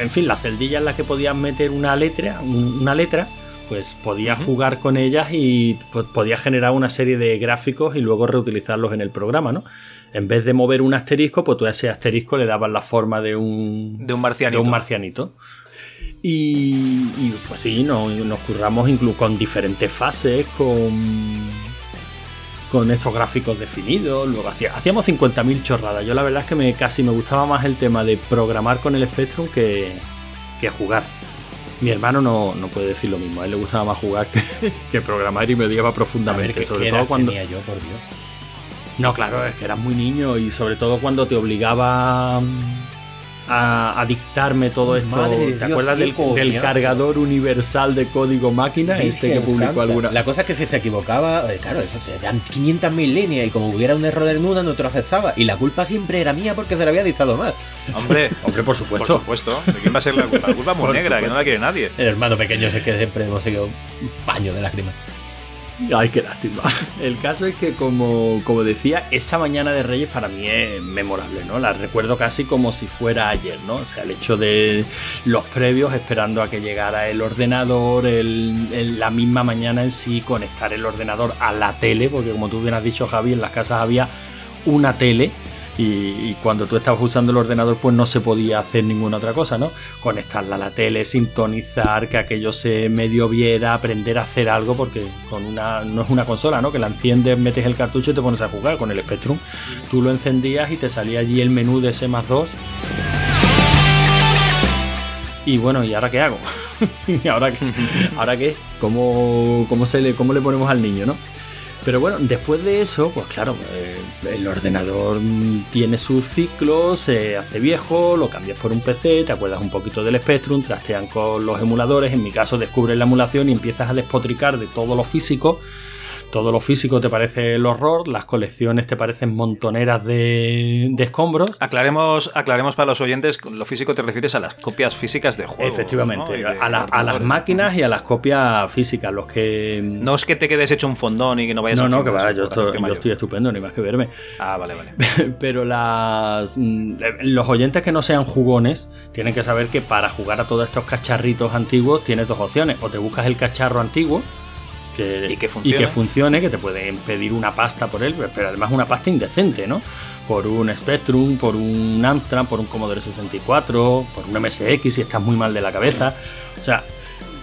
en fin, las celdillas en las que podías meter una letra, un- una letra, pues podías jugar con ellas y pues, podías generar una serie de gráficos y luego reutilizarlos en el programa, ¿no? En vez de mover un asterisco, pues tú a ese asterisco le dabas la forma de un, De un marcianito. de un marcianito. Y, y, pues sí, no- nos curramos incluso con diferentes fases, con, con estos gráficos definidos. Luego hacía- hacíamos 50.000 chorradas. Yo la verdad es que me, casi me gustaba más el tema de programar con el Spectrum que, que jugar. Mi hermano no, no puede decir lo mismo. A él le gustaba más jugar que, que programar y me odiaba ver, profundamente. ¿qué, sobre todo cuando. tenía yo, por Dios? No, claro, es que eras muy niño y sobre todo cuando te obligaba a, a dictarme todo esto. Madre ¿Te Dios, acuerdas del, cargador universal de código máquina? este que Virgen publicó santa. alguna. La cosa es que si se equivocaba, eh, claro, eso se dan 500.000 líneas y como hubiera un error en una no te lo aceptaba. Y la culpa siempre era mía porque se lo había dictado mal. Hombre, Hombre, por por supuesto. supuesto. ¿De quién va a ser la culpa? La culpa es muy Por negra, que supuesto. no la quiere nadie. El hermano pequeño es el que siempre hemos seguido un paño de lágrimas. Ay, qué lástima. El caso es que, como, como decía, esa mañana de Reyes para mí es memorable, ¿no? La recuerdo casi como si fuera ayer, ¿no? O sea, el hecho de los previos esperando a que llegara el ordenador, la misma mañana en sí, conectar el ordenador a la tele, porque como tú bien has dicho, Javi, en las casas había una tele. Y, y cuando tú estabas usando el ordenador, pues no se podía hacer ninguna otra cosa, ¿no? Conectarla a la tele, sintonizar, que aquello se medio viera, aprender a hacer algo, porque con una no es una consola, ¿no? Que la enciendes, metes el cartucho y te pones a jugar con el Spectrum. Tú lo encendías y te salía allí el menú de C más 2. Y bueno, ¿y ahora qué hago? ¿Y ahora qué? ¿Ahora qué? ¿Cómo, cómo, se le, ¿Cómo le ponemos al niño, no? Pero bueno, después de eso, pues claro, eh, el ordenador tiene sus ciclos, se hace viejo, lo cambias por un PC, te acuerdas un poquito del Spectrum, trastean con los emuladores, en mi caso descubres la emulación y empiezas a despotricar de todo lo físico. Todo lo físico te parece el horror, las colecciones te parecen montoneras de, de escombros. Aclaremos, aclaremos para los oyentes, lo físico te refieres a las copias físicas de juegos. Efectivamente, ¿no? De a, la- a las máquinas y a las copias físicas, los que... No es que te quedes hecho un fondón y que no vayas no, a no, que va, yo estoy, yo estoy estupendo, ni más que verme. Ah, vale, vale. Pero las mm, eh, los oyentes que no sean jugones tienen que saber que para jugar a todos estos cacharritos antiguos tienes dos opciones. O te buscas el cacharro antiguo que, Y que funcione. funcione, que te pueden pedir una pasta por él, pero además una pasta indecente, ¿no? Por un Spectrum, por un Amstrad, por un Commodore 64, por un MSX si estás muy mal de la cabeza. O sea,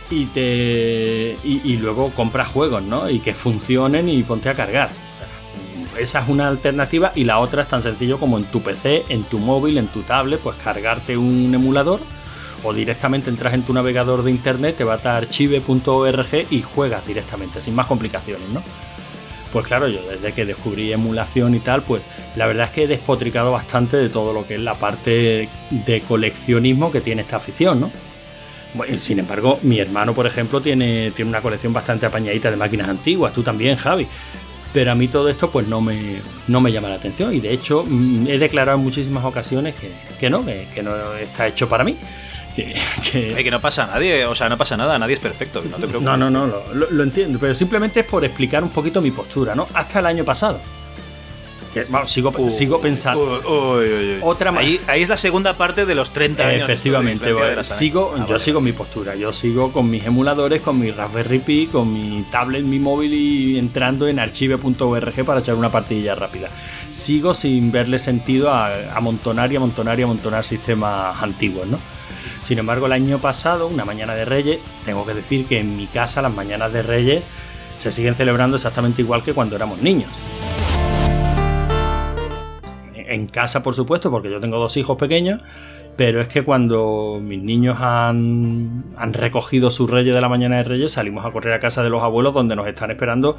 y te y, y luego compras juegos, ¿no? Y que funcionen y ponte a cargar. O sea, esa es una alternativa y la otra es tan sencillo como en tu PC, en tu móvil, en tu tablet, pues cargarte un emulador o directamente entras en tu navegador de internet, te vas a archive.org y juegas directamente, sin más complicaciones, ¿no? Pues claro, yo desde que descubrí emulación y tal, pues la verdad es que he despotricado bastante de todo lo que es la parte de coleccionismo que tiene esta afición, ¿no? Sin embargo, mi hermano, por ejemplo, tiene, tiene una colección bastante apañadita de máquinas antiguas, tú también, Javi. Pero a mí todo esto pues no me, no me llama la atención y de hecho mm, he declarado en muchísimas ocasiones que, que no, que no está hecho para mí. Que, que- que no pasa nadie, o sea, no pasa nada, nadie es perfecto, no te preocupes. no, no, no, lo, lo- entiendo, pero simplemente es por explicar un poquito mi postura, ¿no? Hasta el año pasado. que, vamos, sigo, Uh, sigo pensando. uy, uy. Otra más. ahí, ahí es la segunda parte de los 30 años. Efectivamente, bueno, sigo, Ah, yo vale, sigo mi postura, yo sigo con mis emuladores, con mi Raspberry Pi, con mi tablet, mi móvil y entrando en archive.org para echar una partidilla rápida. Sigo sin verle sentido a a amontonar y amontonar y amontonar sistemas antiguos, ¿no? Sin embargo, el año pasado, una mañana de Reyes, tengo que decir que en mi casa las mañanas de Reyes se siguen celebrando exactamente igual que cuando éramos niños. En casa, por supuesto, porque yo tengo dos hijos pequeños, pero es que cuando mis niños han, han recogido sus reyes de la mañana de reyes, salimos a correr a casa de los abuelos donde nos están esperando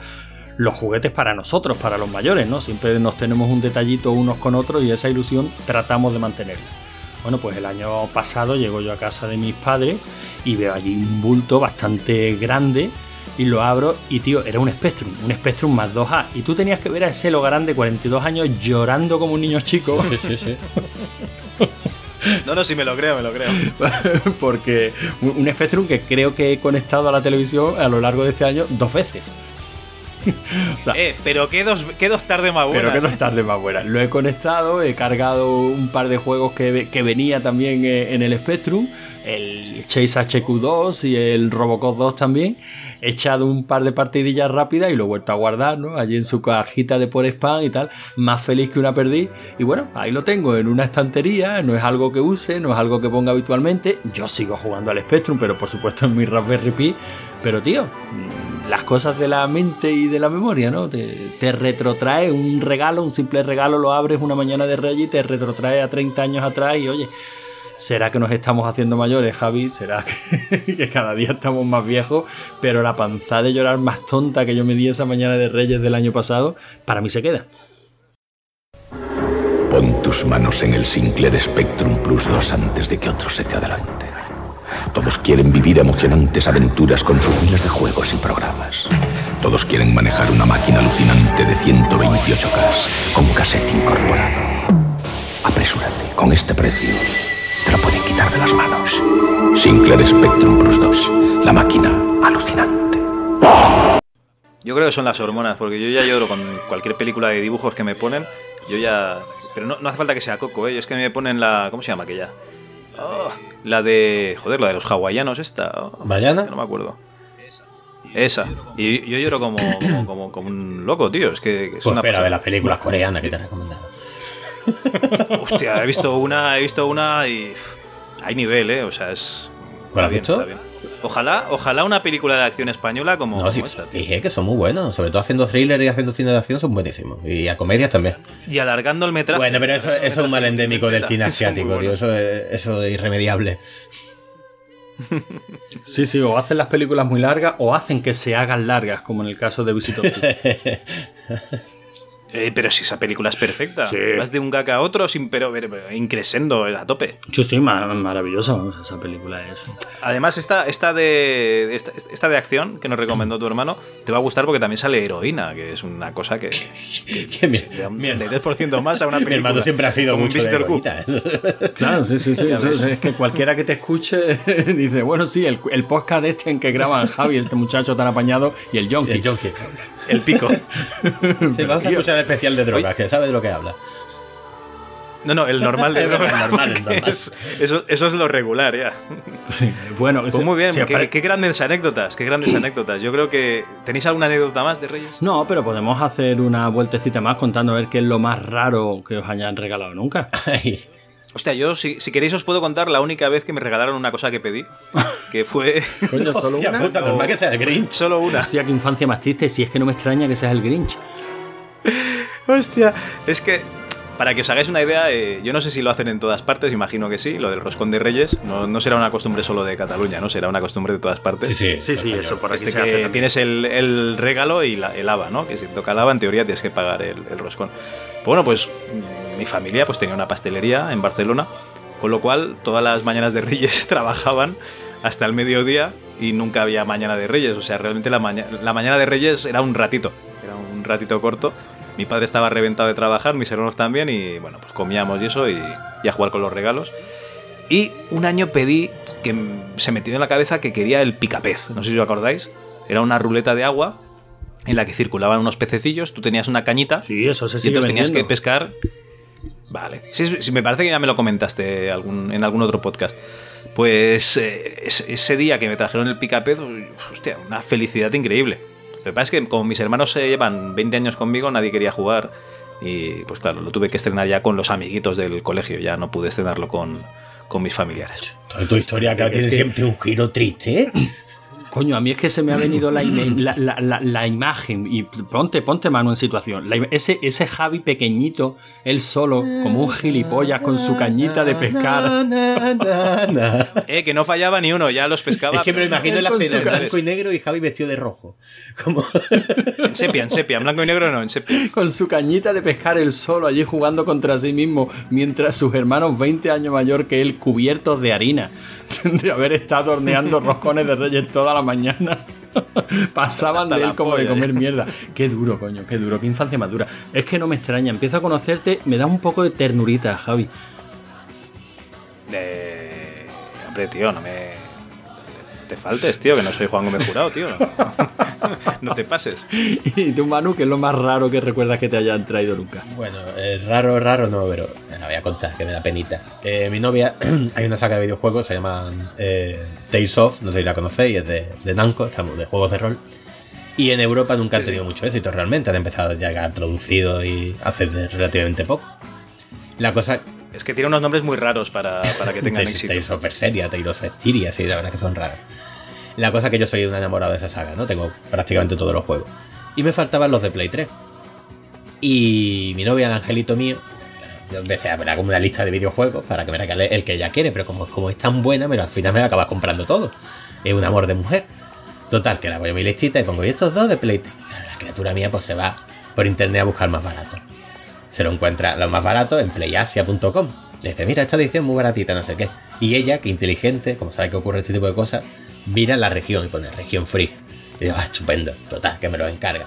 los juguetes para nosotros, para los mayores, ¿no? Siempre nos tenemos un detallito unos con otros y esa ilusión tratamos de mantenerla. Bueno, pues el año pasado llego yo a casa de mis padres y veo allí un bulto bastante grande y lo abro y tío, era un Spectrum, un Spectrum más 2A. Y tú tenías que ver a ese Logarán de 42 años llorando como un niño chico. Sí, sí, sí. No, no, sí me lo creo, me lo creo. porque un un Spectrum que creo que he conectado a la televisión a lo largo de este año dos veces. O sea, Eh, pero qué dos, qué dos tardes más buenas. pero que dos tardes más buenas. Lo he conectado, he cargado un par de juegos que, que venía también eh, en el Spectrum, el Chase HQ2 y el Robocop 2 también. He echado un par de partidillas rápidas y lo he vuelto a guardar, ¿no? Allí en su cajita de por spam y tal, más feliz que una perdí. Y bueno, ahí lo tengo en una estantería, no es algo que use, no es algo que ponga habitualmente. Yo sigo jugando al Spectrum, pero por supuesto en mi Raspberry Pi. Pero tío, las cosas de la mente y de la memoria, ¿no? Te, retrotrae un regalo, un simple regalo, lo abres una mañana de Reyes y te retrotrae a 30 años atrás y oye, ¿será que nos estamos haciendo mayores, Javi? ¿Será que, cada día estamos más viejos? Pero la panza de llorar más tonta que yo me di esa mañana de Reyes del año pasado, para mí se queda. Pon tus manos en el Sinclair Spectrum Plus 2 antes de que otro se te adelante. Todos quieren vivir emocionantes aventuras con sus miles de juegos y programas. Todos quieren manejar una máquina alucinante de 128K con cassette incorporado. Apresúrate, con este precio te lo pueden quitar de las manos. Sinclair Spectrum Plus 2, la máquina alucinante. Yo creo que son las hormonas, porque yo ya lloro con cualquier película de dibujos que me ponen. Yo ya. Pero no, no hace falta que sea Coco, ¿eh? Yo es que me ponen la. ¿Cómo se llama aquella? Oh, la de. Joder, la de los hawaianos, esta. Oh, ¿Bayana? No me acuerdo. Esa. Y yo lloro como, como, como, como un loco, tío. Es que, es Pues una. espera, de las películas coreanas que te he recomendado. Hostia, he visto una, he visto una y. pff, hay nivel, ¿eh? O sea, es. ¿Cuál has bien, visto? está bien. Ojalá, ojalá una película de acción española como, No, como sí, esta, tío. dije que son muy buenos. Sobre todo haciendo thriller y haciendo cine de acción son buenísimos. Y a comedias también. Y alargando el metraje. Bueno, pero eso, eso es un mal endémico del cine asiático, tío. Eso es, eso es irremediable. Sí, sí, o hacen las películas muy largas o hacen que se hagan largas, como en el caso de Visitor Eh, pero si esa película es perfecta. Sí. Vas de un gag a otro sin pero, pero, pero increscendo a tope. Sí, sí, ma- maravillosa, vamos, esa película es. Además, esta, esta, de, esta, esta de acción que nos recomendó tu hermano te va a gustar porque también sale heroína, que es una cosa que, Que mi, de un mi- 10% más a una mi película. hermano siempre ha sido como mucho de heroína, ¿eh? Claro, sí, sí, sí. Es que cualquiera que te escuche dice, bueno, sí, el, el podcast este en que graban Javi, este muchacho tan apañado, y el Yonki. El junkie. El pico. Sí, vamos a escuchar el especial de drogas, que sabe de lo que habla. No, no, el normal de El droga. normal, el normal. es- eso, eso es lo regular, ya. Sí, bueno, Pues muy bien, sí, qué, qué grandes anécdotas, qué grandes anécdotas. Yo creo que. ¿Tenéis alguna anécdota más de Reyes? No, pero podemos hacer una vueltecita más contando a ver qué es lo más raro que os hayan regalado nunca. Ay, Hostia, yo, si, si queréis, os puedo contar la única vez que me regalaron una cosa que pedí, que fue Coño, solo hostia una. puta, normal que sea el Grinch. solo una. Hostia, qué infancia más triste, si es que no me extraña que seas el Grinch. Hostia, es que para que os hagáis una idea, eh, yo no sé si lo hacen en todas partes, imagino que sí, lo del roscón de Reyes, no, no será una costumbre solo de Cataluña, no será una costumbre de todas partes. Sí, sí. Sí, sí, eso por aquí Este se hace que tienes el, el regalo y la- el haba, ¿no? Que si toca el haba, en teoría tienes que pagar el, el roscón. Bueno, pues mi familia pues tenía una pastelería en Barcelona, con lo cual todas las mañanas de Reyes trabajaban hasta el mediodía y nunca había mañana de Reyes. O sea, realmente la, maña- la mañana de Reyes era un ratito, era un ratito corto. Mi padre estaba reventado de trabajar, mis hermanos también, y bueno, pues comíamos y eso, y, a jugar con los regalos. Y un año pedí que se metió en la cabeza que quería el picapez. No sé si os acordáis. Era una ruleta de agua en la que circulaban unos pececillos, tú tenías una cañita Sí, eso se y sigue entonces tenías que pescar. Vale. Sí, sí, me parece que ya me lo comentaste algún- en algún otro podcast. Pues eh, ese, día que me trajeron el picapez, hostia, una felicidad increíble. Lo que pasa es que como mis hermanos se llevan 20 años conmigo, nadie quería jugar. Y pues claro, lo tuve que estrenar ya con los amiguitos del colegio, ya no pude estrenarlo con, con mis familiares. Toda tu historia acá Es tiene que- siempre un giro triste, ¿eh? Coño, a mí es que se me ha venido la, la, la- la- la imagen. Y ponte, ponte mano en situación. Ese, ese Javi pequeñito, él solo, como un gilipollas con su cañita de pescar. Eh, que no fallaba ni uno, ya los pescaba. Es que me lo pero- imagino en la escena en blanco y negro y Javi vestido de rojo. Como... En sepia, en sepia, en blanco y negro no, en sepia. Con su cañita de pescar él solo, allí jugando contra sí mismo, mientras sus hermanos 20 años mayor que él, cubiertos de harina, de haber estado horneando roscones de reyes toda la mañana. Pasaban Hasta de él como de comer mierda. Qué duro, coño, qué duro, qué infancia madura. Es que no me extraña, empiezo a conocerte, me da un poco de ternurita, Javi. Eh, hombre, tío, no me. Te faltes, tío, que no soy Juan Gómez Jurado, tío. No, te pases. Y tú, Manu, que es lo más raro que recuerdas que te hayan traído nunca. Bueno, eh, raro, raro no, pero me la voy a contar, que me da penita. Eh, mi novia, hay una saga de videojuegos, se llama eh, Tales of, no sé si la conocéis, es de, de Namco, estamos de juegos de rol. Y en Europa nunca han Sí, tenido mucho éxito realmente, han empezado a llegar traducidos y hace relativamente poco. La cosa Es que tiene unos nombres muy raros para, para que tengan éxito. Tales of Berseria, Tales of sí, la verdad que son raros. La cosa es que yo soy un enamorado de esa saga, ¿no? Tengo prácticamente todos los juegos. Y me faltaban los de Play 3. Y mi novia, el angelito mío, yo empecé a ver como una lista de videojuegos para que me regale el que ella quiere, pero como, como es tan buena, pero al final me la acabas comprando todo. Es un amor de mujer. Total, que la voy a mi listita y pongo, y estos dos de Play 3. Y claro, la criatura mía pues se va por internet a buscar más barato. Se lo encuentra lo más barato en playasia.com. Dice, mira, esta edición muy baratita, no sé qué. Y ella, que inteligente, como sabe que ocurre este tipo de cosas, mira la región y pone región free. Y digo, ah, estupendo, total, que me lo encarga.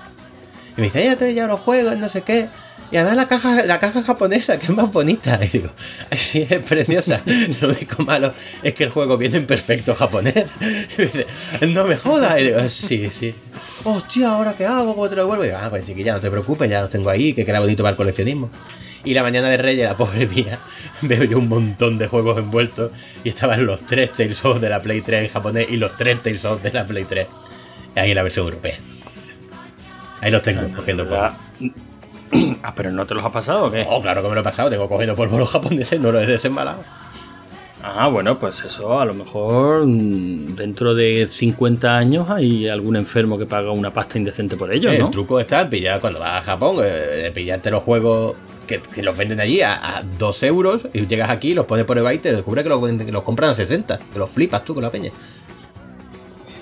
Y me dice, ya te ya los juegos, no sé qué. Y además la caja, la caja japonesa, que es más bonita. Y digo, así es preciosa. Lo único malo es que el juego viene en perfecto japonés. Y dice, no me jodas. Y digo, sí, sí. Hostia, ¿ahora qué hago? ¿Cómo te lo devuelvo? Y digo, ah, pues chiquilla, no te preocupes, ya los tengo ahí, que queda bonito para el coleccionismo. Y la mañana de Reyes, la pobre mía, veo yo un montón de juegos envueltos y estaban los tres Tales of de la Play 3 en japonés y los tres Tales of de la Play 3 ahí en la versión europea. Ahí los tengo cogiendo. Ah, pero ¿no te los ha pasado o qué? Oh, claro que me lo he pasado, tengo cogiendo polvo los japoneses, no los he desembalado. Ah, bueno, pues eso, a lo mejor mm, dentro de 50 años hay algún enfermo que paga una pasta indecente por ellos, Eh, ¿no? El truco está en pillar cuando vas a Japón, eh, de pillarte los juegos que, que los venden allí a, a 2 euros y llegas aquí, los pones por eBay y te descubres que los, venden- que los compran a 60. Te los flipas tú con la peña.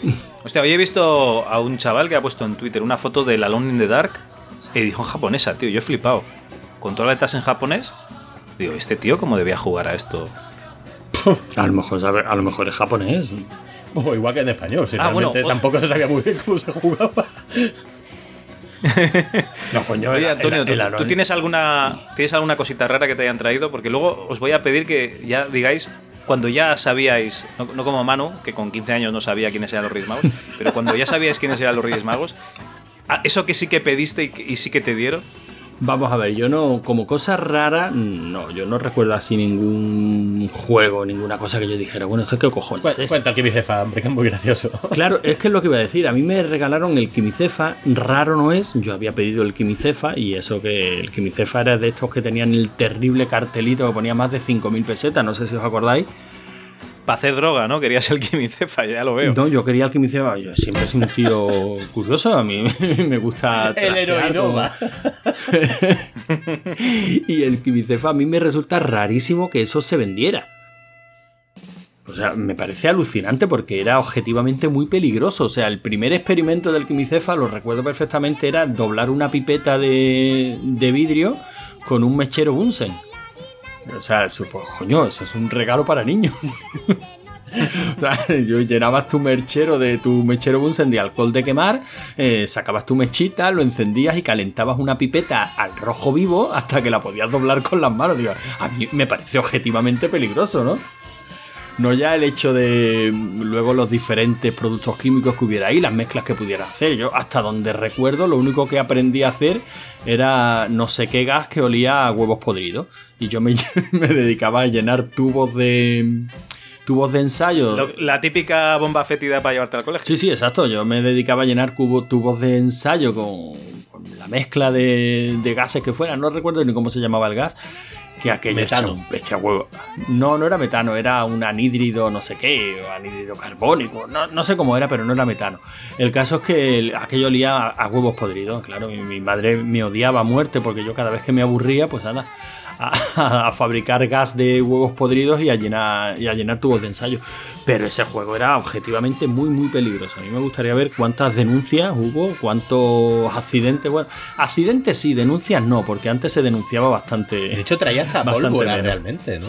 Hostia, hoy he visto a un chaval que ha puesto en Twitter una foto del Alone in the Dark edición japonesa, tío. Yo he flipado. Con todas las letras en japonés. Digo, ¿este tío cómo debía jugar a esto? A lo mejor, a lo mejor es japonés. O igual que en español, si Ah, bueno, realmente o- tampoco se sabía muy bien cómo se jugaba. No, coño, Oye, Antonio, el- ¿tú, el tú Alone- tienes alguna tienes alguna cosita rara que te hayan traído? Porque luego os voy a pedir que ya digáis, cuando ya sabíais, no, no como Manu, que con 15 años no sabía quiénes eran los Reyes Magos, pero cuando ya sabíais quiénes eran los Reyes Magos, eso que sí que pediste y, que- y sí que te dieron, Vamos a ver, yo no, como cosa rara, no, yo no recuerdo así ningún juego, ninguna cosa que yo dijera, bueno, esto qué cojones Cu- es. Cuenta el Kimicefa, hombre, que es muy gracioso. Claro, es que es lo que iba a decir. A mí me regalaron el Quimicefa, raro no es. Yo había pedido el Quimicefa y eso que el Quimicefa era de estos que tenían el terrible cartelito que ponía más de 5.000 pesetas, no sé si os acordáis. Para hacer droga, ¿no? Querías el Kimicefa, ya lo veo. No, yo quería el Quimicefa. Yo siempre soy un tío curioso, a mí me gusta. El heroinoma. y el Quimicefa a mí me resulta rarísimo que eso se vendiera. O sea, me parece alucinante porque era objetivamente muy peligroso. O sea, el primer experimento del quimicefa, lo recuerdo perfectamente, era doblar una pipeta de, de vidrio con un mechero Bunsen. O sea, pues, coño, eso es un regalo para niños. Yo llenabas tu mechero de tu mechero Bunsen de alcohol de quemar, eh, sacabas tu mechita, lo encendías y calentabas una pipeta al rojo vivo hasta que la podías doblar con las manos. Digo, a mí me parece objetivamente peligroso, ¿no? No ya el hecho de luego los diferentes productos químicos que hubiera ahí, las mezclas que pudiera hacer. Yo hasta donde recuerdo, lo único que aprendí a hacer era no sé qué gas que olía a huevos podridos. Y yo me, me dedicaba a llenar tubos de tubos de ensayo. la típica bomba fétida para llevarte al colegio. Sí, sí, exacto. Yo me dedicaba a llenar tubos de ensayo con, la mezcla de, de, gases que fuera. No recuerdo ni cómo se llamaba el gas que aquello metano. Un huevo. No, no era metano, era un anhídrido no sé qué, o anhídrido carbónico, no, sé cómo era, pero no era metano. El caso es que aquello olía a, huevos podridos, claro, mi, mi, madre me odiaba a muerte porque yo cada vez que me aburría, pues nada, a, fabricar gas de huevos podridos y a llenar, y a llenar tubos de ensayo. Pero ese juego era objetivamente muy, muy peligroso. A mí me gustaría ver cuántas denuncias hubo, cuántos accidentes. Bueno, accidentes sí, denuncias no, porque antes se denunciaba bastante. De hecho, traía hasta pólvora realmente, ¿no?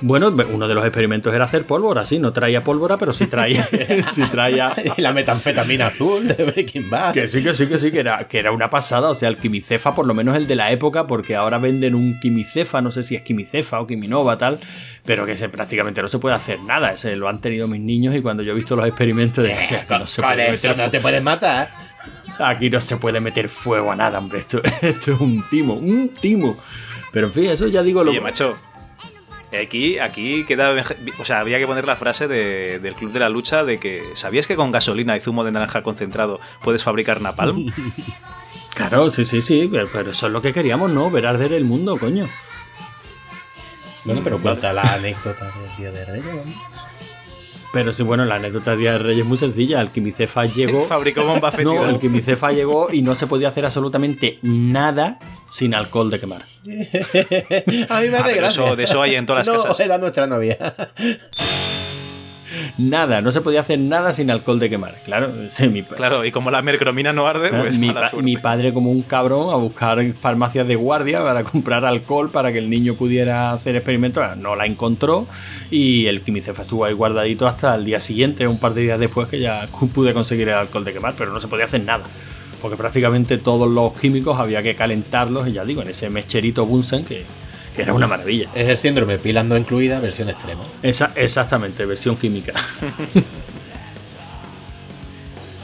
Bueno, uno de los experimentos era hacer pólvora, sí, no traía pólvora, pero sí traía. sí traía la metanfetamina azul de Breaking Bad. Que sí, que sí, que sí, que era, que era una pasada. O sea, el quimicefa, por lo menos el de la época, porque ahora venden un quimicefa, no sé si es quimicefa o quiminova, tal, pero que se, prácticamente no se puede hacer nada. Ese lo han tenido mis niños y cuando yo he visto los experimentos, de, no se puede eso no te puedes matar. Aquí no se puede meter fuego a nada, hombre. Esto, esto es un timo, un timo. Pero en fin, eso ya digo lo Oye, macho, Aquí, aquí queda. O sea, había que poner la frase del Club de la Lucha de que. ¿Sabías que con gasolina y zumo de naranja concentrado puedes fabricar napalm? claro, sí, sí, sí. Pero eso es lo que queríamos, ¿no? Ver arder el mundo, coño. Bueno, pero cuenta la anécdota del Día de Reyes, pero sí, bueno, la anécdota de Día de Reyes es muy sencilla. El quimicefa llegó. Fabricó bomba No, el quimicefa llegó y no se podía hacer absolutamente nada sin alcohol de quemar. A mí me hace ah, gracia. de eso hay en todas las no, casas. era nuestra novia. Nada, no se podía hacer nada sin alcohol de quemar. Claro, claro y como la mercromina no arde, pues mi, padre como un cabrón a buscar farmacias de guardia para comprar alcohol para que el niño pudiera hacer experimentos. No la encontró y el quimicefa estuvo ahí guardadito hasta el día siguiente, un par de días después que ya pude conseguir el alcohol de quemar, pero no se podía hacer nada. Porque prácticamente todos los químicos había que calentarlos y ya digo, en ese mecherito Bunsen que era una maravilla. Es el síndrome pilas no incluida, versión extrema. Esa, exactamente, versión química.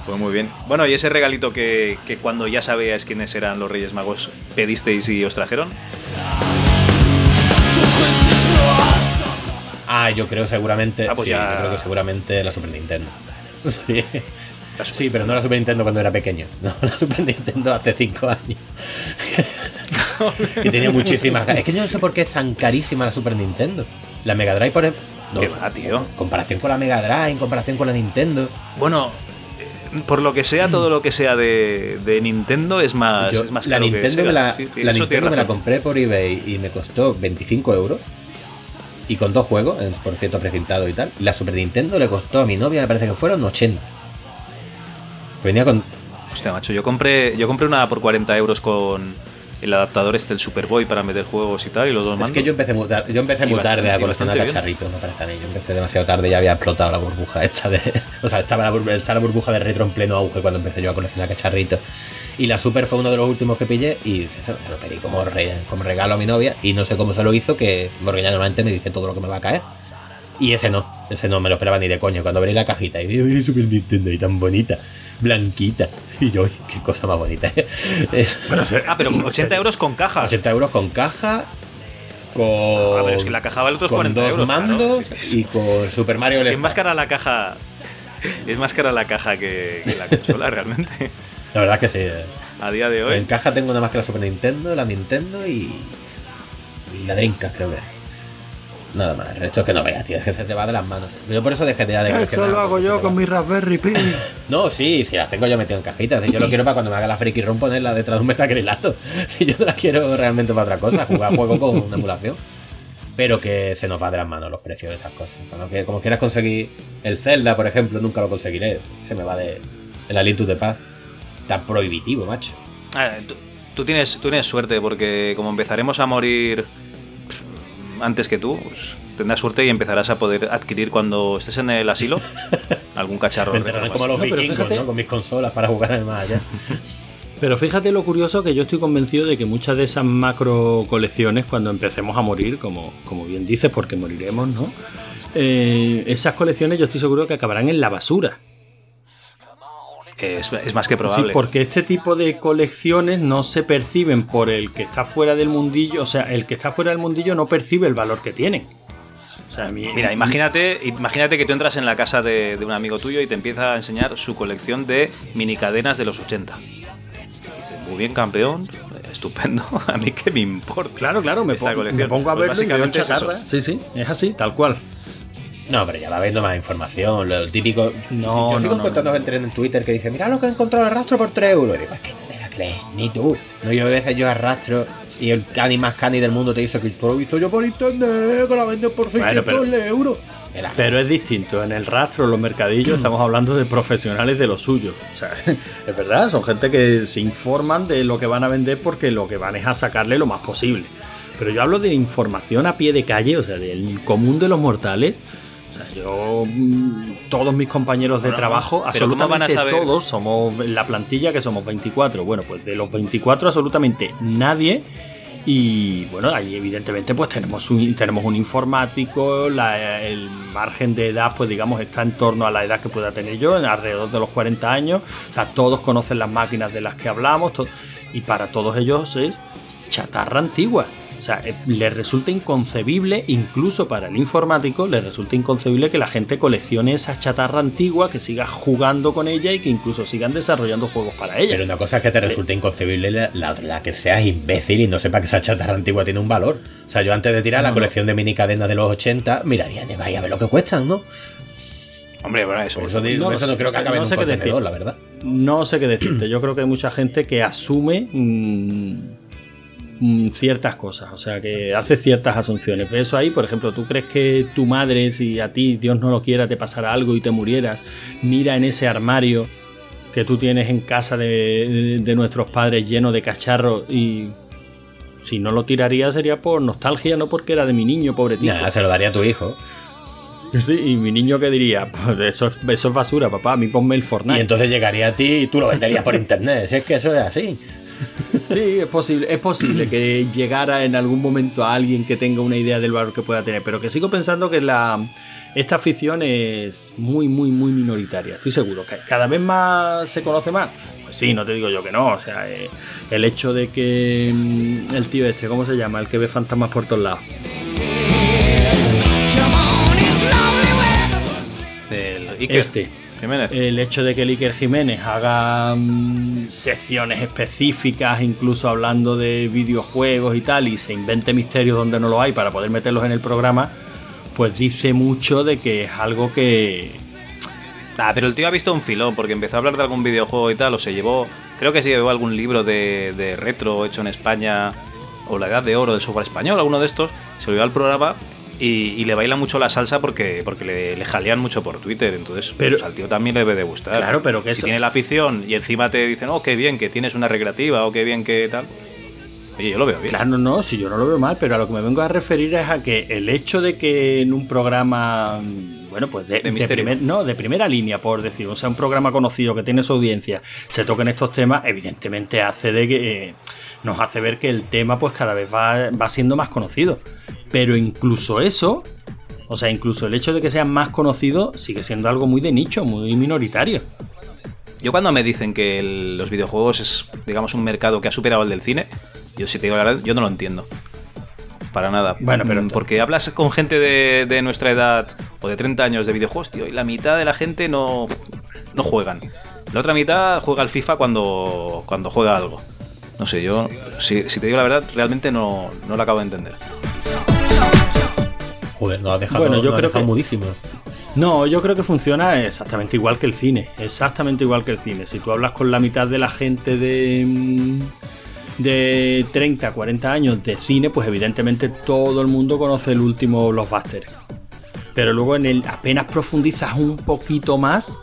Pues muy bien. Bueno, ¿y ese regalito que, cuando ya sabías quiénes eran los Reyes Magos pedisteis y os trajeron? Ah, yo creo seguramente. Ah, pues yo creo que seguramente la Super Nintendo. sí. Sí, pero no la Super Nintendo cuando era pequeño. No, la Super Nintendo hace 5 años. y tenía muchísimas. Es que yo no sé por qué es tan carísima la Super Nintendo. La Mega Drive, por ejemplo. ¿Qué va, tío? En comparación con la Mega Drive, en comparación con la Nintendo. Bueno, eh, por lo que sea, todo lo que sea de, Nintendo es más, es más la Nintendo, me la, la Nintendo me la compré por eBay y me costó 25 euros. Y con dos juegos, por cierto, precintado y tal. La Super Nintendo le costó a mi novia, me parece que fueron 80. Venía con. Hostia, macho, yo compré, yo compré una por 40 euros con el adaptador este, el Superboy, para meter juegos y tal, y los dos Es que yo empecé muy tarde, yo empecé muy tarde a coleccionar cacharritos, me parece a mí. Yo empecé demasiado tarde y ya había explotado la burbuja esta de. O sea, estaba la, burbuja, la burbuja de retro en pleno auge cuando empecé yo a coleccionar cacharritos. Y la Super fue uno de los últimos que pillé y lo pedí como, como regalo a mi novia y no sé cómo se lo hizo, que porque ya normalmente me dice todo lo que me va a caer. Y ese no, ese no me lo esperaba ni de coño. Cuando abrí la cajita y vi Super Nintendo y tan bonita blanquita. Y yo, qué cosa más bonita. ah, pero 80 euros con caja. 80 euros con caja. Con. Ah, pero es que la caja vale otros 40 dos euros. mandos y con Super Mario Es más cara la caja. Es más cara la caja que, la consola, realmente. La verdad que sí. A día de hoy. En caja tengo nada más que la Super Nintendo, la Nintendo y. Y la Dreamcast, creo que. Nada más, el resto es que no veas, tío, es que se te va de las manos. Yo por eso dejé de de Eso lo hago yo con mi Raspberry Pi. no, sí, sí, las tengo yo metido en cajitas. Si yo lo quiero para cuando me haga la friki room ponerla detrás de un metacrilato. Si yo la quiero realmente para otra cosa, jugar juego con una emulación. Pero que se nos va de las manos los precios de esas cosas. que, como quieras conseguir el Zelda, por ejemplo, nunca lo conseguiré. Se me va de el Aliento de Paz. Tan prohibitivo, macho. tú, tienes, tú tienes suerte porque como empezaremos a morir antes que tú, pues, tendrás suerte y empezarás a poder adquirir cuando estés en el asilo algún cacharro. como los vikingos, ¿no? Con mis consolas para jugar en el más allá. Pero fíjate lo curioso que yo estoy convencido de que muchas de esas macro colecciones, cuando empecemos a morir, como, como bien dices, porque moriremos, ¿no? eh, esas colecciones yo estoy seguro que acabarán en la basura. Es, es más que Sí, probable. porque este tipo de colecciones no se perciben por el que está fuera del mundillo, o sea, el que está fuera del mundillo no percibe el valor que tienen. O sea, mi- Mira, imagínate, imagínate que tú entras en la casa de, de un amigo tuyo y te empieza a enseñar su colección de minicadenas de los 80. Y dices, Muy bien, campeón, estupendo. A mí qué me importa. Claro, claro, me, pongo, me pongo a Pues verlo y veo básicamente es chatarra. Sí, sí, es así, tal cual. No, pero ya va habiendo más información. Lo típico. No, yo no, sigo no, contando no. gente en Twitter que dice: Mira lo que he encontrado el rastro por 3 euros. Y digo, es que no te la crees, ni tú. No, yo a veces yo arrastro y el cani más cani del mundo te dice que esto lo he visto yo por internet, que la venden por 600 pero- euros. Pero es distinto. En el rastro, en los mercadillos, estamos hablando de profesionales de lo suyo. O sea, es verdad, son gente que se informan de lo que van a vender porque lo que van es a sacarle lo más posible. Pero yo hablo de información a pie de calle, o sea, del común de los mortales. O sea, yo, mm, todos mis compañeros de Bueno, trabajo, pero ¿cómo van a absolutamente saber? todos, somos la plantilla que somos 24. Bueno, pues de los 24, absolutamente nadie y bueno, ahí evidentemente pues tenemos un, tenemos un informático, la- el margen de edad pues digamos está en torno a la edad que pueda tener yo, en alrededor de los 40 años, O sea, todos conocen las máquinas de las que hablamos y para todos ellos es chatarra antigua. O sea, eh, les resulta inconcebible, incluso para el informático, les resulta inconcebible que la gente coleccione esa chatarra antigua, que siga jugando con ella y que incluso sigan desarrollando juegos para ella. Pero una cosa es que te resulte inconcebible, la, la otra la que seas imbécil y no sepa que esa chatarra antigua tiene un valor. O sea, yo antes de tirar No, la no. colección de mini cadenas de los 80, miraría de vaya a ver lo que cuestan, ¿no? Hombre, bueno, eso. Eso, digo, no eso sé, no creo que no acabe en un sé qué decir. la verdad. No sé qué decirte. Yo creo que hay mucha gente que asume mm, ciertas cosas, o sea, que hace ciertas asunciones. Eso ahí, por ejemplo, tú crees que tu madre, si a ti, Dios no lo quiera, te pasara algo y te murieras, mira en ese armario que tú tienes en casa de, de nuestros padres lleno de cacharros y si no lo tiraría sería por nostalgia, no porque era de mi niño, pobrecito. Nada, se lo daría a tu hijo. Sí, y mi niño que diría, pues eso, es- eso es basura, papá, a mí ponme el Fortnite. Y entonces llegaría a ti y tú lo venderías por internet. Si es que eso es así. Sí, es posible, es posible que llegara en algún momento a alguien que tenga una idea del valor que pueda tener, pero que sigo pensando que la, esta afición es muy, muy, muy minoritaria. Estoy seguro que cada vez más se conoce más. Pues sí, no te digo yo que no. O sea, eh, el hecho de que mm, el tío este, ¿cómo se llama? El que ve fantasmas por todos lados. Iker Este. Jiménez. El hecho de que el Iker Jiménez haga mm, secciones específicas, incluso hablando de videojuegos y tal, y se invente misterios donde no lo hay para poder meterlos en el programa, pues dice mucho de que es algo que. Ah, pero el tío ha visto un filón porque empezó a hablar de algún videojuego y tal, o se llevó, creo que se llevó algún libro de, de retro hecho en España, o la edad de oro del software español, alguno de estos, se lo llevó al programa y, y le baila mucho la salsa porque, porque le, le jalean mucho por Twitter, entonces Pero- pues, al tío también le debe de gustar. Claro, pero que si eso- tiene la afición y encima te dicen, oh, qué bien, que tienes una recreativa, o qué bien que tal. Oye, yo lo veo bien. Claro, no, si yo no lo veo mal, pero a lo que me vengo a referir es a que el hecho de que en un programa, mm, bueno, pues de, De de misterio. primer- no, de primera línea, por decir, o sea, un programa conocido que tiene su audiencia, se toquen estos temas, evidentemente hace de que eh, nos hace ver que el tema, pues cada vez va, va siendo más conocido. Pero incluso eso, o sea, incluso el hecho de que sean más conocidos, sigue siendo algo muy de nicho, muy minoritario. Yo cuando me dicen que el- los videojuegos es, digamos, un mercado que ha superado el del cine, yo si te digo la verdad, yo no lo entiendo. Para nada. Bueno, pero- Mm, Porque hablas con gente de, de nuestra edad o de 30 años de videojuegos, tío, y la mitad de la gente no, no juegan. La otra mitad juega al FIFA cuando, cuando juega algo. No sé, yo, si, si te digo la verdad, realmente no, no lo acabo de entender. Joder, nos ha dejado, Bueno, yo nos ha dejado que- mudísimos. No, yo creo que funciona exactamente igual que el cine. Exactamente igual que el cine. Si tú hablas con la mitad de la gente de. mm, de 30, 40 años de cine, pues evidentemente todo el mundo conoce el último blockbuster. Pero luego en el apenas profundizas un poquito más,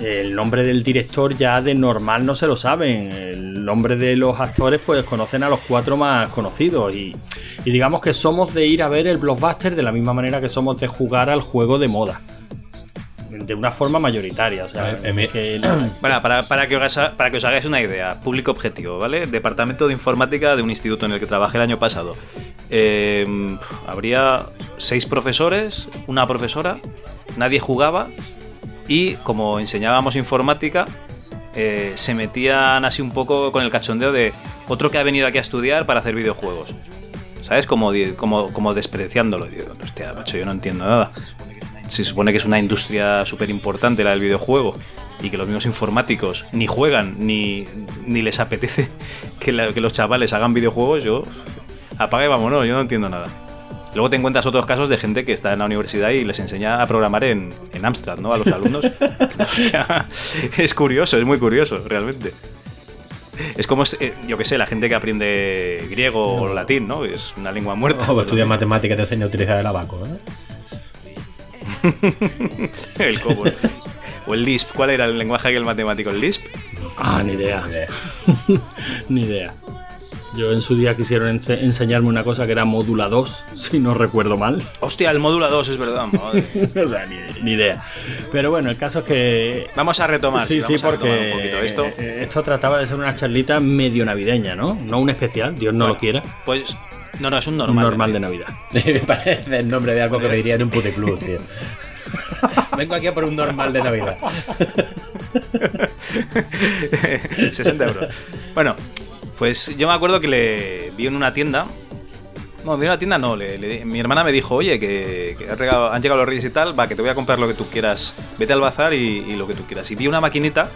el nombre del director ya de normal no se lo saben. El nombre de los actores pues conocen a los cuatro más conocidos. Y, y digamos que somos de ir a ver el blockbuster de la misma manera que somos de jugar al juego de moda. De una forma mayoritaria. O sea, que la- Para, para, para, que os, para que os hagáis una idea, público objetivo, ¿vale? Departamento de Informática de un instituto en el que trabajé el año pasado. Eh, habría seis profesores, una profesora, nadie jugaba y como enseñábamos informática, eh, se metían así un poco con el cachondeo de otro que ha venido aquí a estudiar para hacer videojuegos. ¿Sabes? Como, como, como despreciándolo. Hostia, macho, yo no entiendo nada. Se supone que es una industria súper importante la del videojuego y que los mismos informáticos ni juegan ni, ni les apetece que los chavales hagan videojuegos. Yo, apaga y vámonos, yo no entiendo nada. Luego te encuentras otros casos de gente que está en la universidad y les enseña a programar en, en Amstrad, ¿no? A los alumnos. Hostia, es curioso, es muy curioso, realmente. Es como, eh, yo qué sé, la gente que aprende griego o latín, ¿no? Es una lengua muerta. O estudias matemáticas y te enseña a utilizar el abaco, ¿eh? el COBOL. O el Lisp. ¿Cuál era el lenguaje aquel matemático? ¿El Lisp? Ah, ni idea. ni idea. Yo en su día quisieron ense- enseñarme una cosa que era módula 2, si no recuerdo mal. Hostia, el módulo 2, es verdad. madre. O sea, ni, ni idea. Pero bueno, el caso es que. Vamos a retomar. sí, sí, porque un poquito esto. eh, esto trataba de ser una charlita medio navideña, ¿no? No un especial, Dios no Bueno, lo quiera. Pues, no, no, es un Un normal. normal de Navidad. Me parece el nombre de algo que me diría en un puticlub, tío. Vengo aquí a por un normal de Navidad. 60 euros. Bueno, pues yo me acuerdo que le vi en una tienda. No, vi en una tienda no. le- le- mi hermana me dijo, oye, que, que han, llegado, los reyes y tal, va, que te voy a comprar lo que tú quieras. Vete al bazar y, lo que tú quieras. Y vi una maquinita.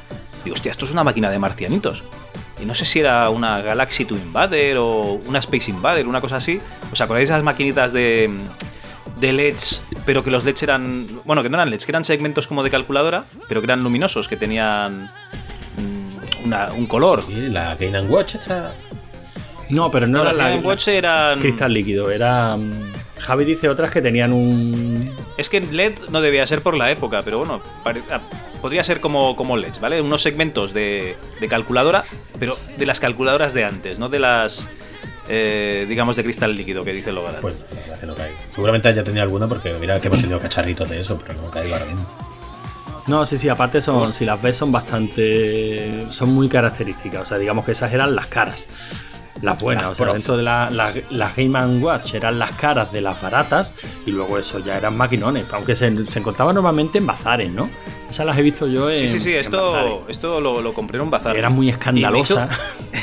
Digo, hostia, esto es una máquina de marcianitos. Y no sé si era una Galaxy to Invader o una Space Invader, una cosa así. ¿Os acordáis de esas maquinitas de, de LEDs, pero que los LEDs eran. Bueno, que no eran LEDs, que eran segmentos como de calculadora, pero que eran luminosos, que tenían una- un color. Sí, la Game Watch está. No, pero no, No, era la, Game Watch eran. cristal líquido, era. mm, Javi dice otras que tenían un. Es que LED no debía ser por la época, pero bueno, pare- ah, podría ser como, como LEDs, ¿vale? Unos segmentos de, de calculadora, pero de las calculadoras de antes, no de las, eh, digamos, de cristal líquido que dice Logan. Pues la verdad que no caigo. Seguramente haya tenido alguna porque mira que hemos tenido cacharritos de eso, pero no caigo ahora mismo. No, sí, sí, aparte son, si las ves son bastante, son muy características, o sea, digamos que esas eran las caras, las buenas, Las o sea, pros. dentro de la, la, la Game Watch eran las caras de las baratas y luego eso ya eran maquinones, aunque se, se encontraban normalmente en bazares, ¿no? Esas las he visto yo en Sí, sí, sí, esto, esto lo, lo compré en un bazar. Era muy escandalosa. Me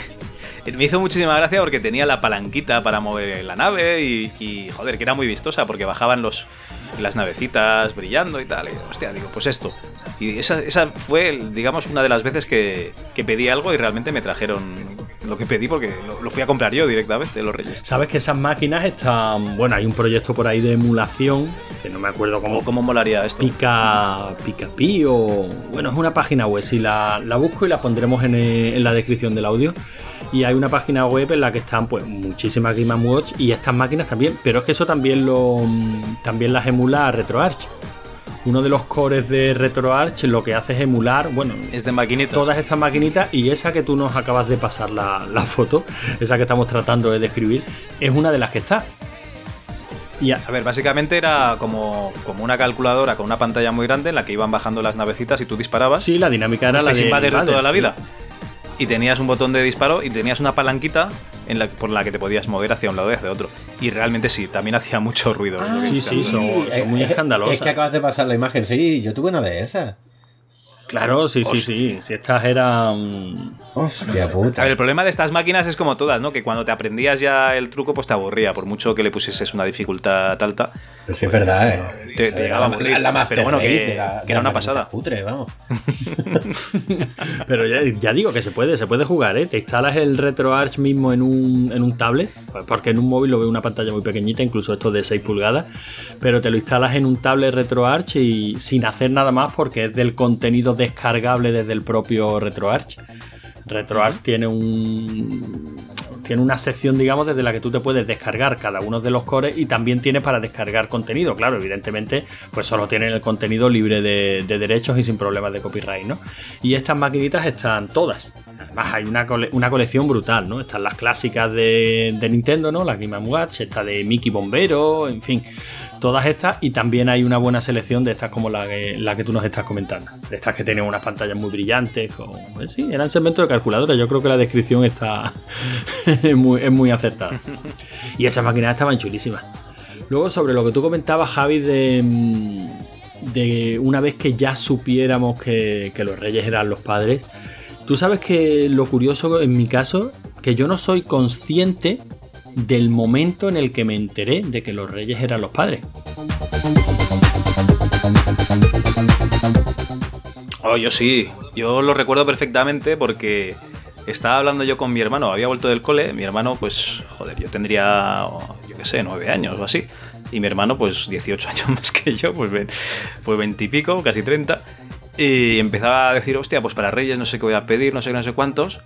hizo, me hizo muchísima gracia porque tenía la palanquita para mover la nave y, y, joder, que era muy vistosa porque bajaban los, las navecitas brillando y tal. Y, hostia, digo, pues esto. Y esa, esa fue, digamos, una de las veces que, que pedí algo y realmente me trajeron lo que pedí porque lo, lo fui a comprar yo directamente, los Reyes. Sabes que esas máquinas están, bueno, hay un proyecto por ahí de emulación, que no me acuerdo cómo, ¿Cómo, molaría esto? Pica, Pica Pi o. Bueno, es una página web. Si la, la busco y la pondremos en, eh, en la descripción del audio. Y hay una página web en la que están pues muchísimas Game Watch y estas máquinas también. Pero es que eso también lo mm, también las emula RetroArch. Uno de los cores de RetroArch lo que hace es emular, bueno, Es de todas estas maquinitas y esa que tú nos acabas de pasar la, la foto, esa que estamos tratando de describir, es una de las que está. Y a- A ver, básicamente era como, como una calculadora con una pantalla muy grande en la que iban bajando las navecitas y tú disparabas. sí, la dinámica era la Space de Invader de toda la sí. Y tenías un botón de disparo y tenías una palanquita en la, por la que te podías mover hacia un lado y hacia otro. Y realmente sí, también hacía mucho ruido. que sí, sí, son- son muy Es- escandalosas. Es que acabas de pasar la imagen, sí, yo tuve una de esas. Claro, sí, sí, sí. Si estas eran. Hostia A puta. ver, el problema de estas máquinas es como todas, ¿no? Que cuando te aprendías ya el truco, pues te aburría, por mucho que le pusieses una dificultad alta. Pero sí es verdad, eh. Te- llegaba a la, aburrir. la, la Master Pero bueno, que- de la- que de era una pasada. Cutre, vamos. Pero ya, ya digo que se puede, se puede jugar, ¿eh? Te instalas el RetroArch mismo en un, en un tablet, pues porque en un móvil lo veo una pantalla muy pequeñita, incluso esto de 6 pulgadas, pero te lo instalas en un tablet RetroArch y sin hacer nada más porque es del contenido descargable desde el propio RetroArch. RetroArch tiene un tiene una sección, digamos, desde la que tú te puedes descargar cada uno de los cores y también tiene para descargar contenido. Claro, evidentemente, pues solo tienen el contenido libre de, de derechos y sin problemas de copyright, ¿no? Y estas maquinitas están todas. Además, hay una, cole- una colección brutal, ¿no? Están las clásicas de, Nintendo, ¿no? La Game Watch, está de Mickey Bombero, en fin. Todas estas, y también hay una buena selección de estas como la que, la que tú nos estás comentando. De estas que tienen unas pantallas muy brillantes. Con, eh, sí, eran segmentos de calculadora. Yo creo que la descripción está es, muy, es muy acertada. Y esas máquinas estaban chulísimas. Luego, sobre lo que tú comentabas, Javi, de, mm, de una vez que ya supiéramos que, que los reyes eran los padres, tú sabes que lo curioso en mi caso, que yo no soy consciente del momento en el que me enteré de que los reyes eran los padres. Oh, yo sí, yo lo recuerdo perfectamente porque estaba hablando yo con mi hermano, había vuelto del cole, mi hermano pues, joder, yo tendría, yo qué sé, nueve años o así, y mi hermano pues 18 años más que yo, pues, pues 20 y pico, casi 30, y empezaba a decir, hostia, pues para Reyes no sé qué voy a pedir, no sé qué, no sé cuántos,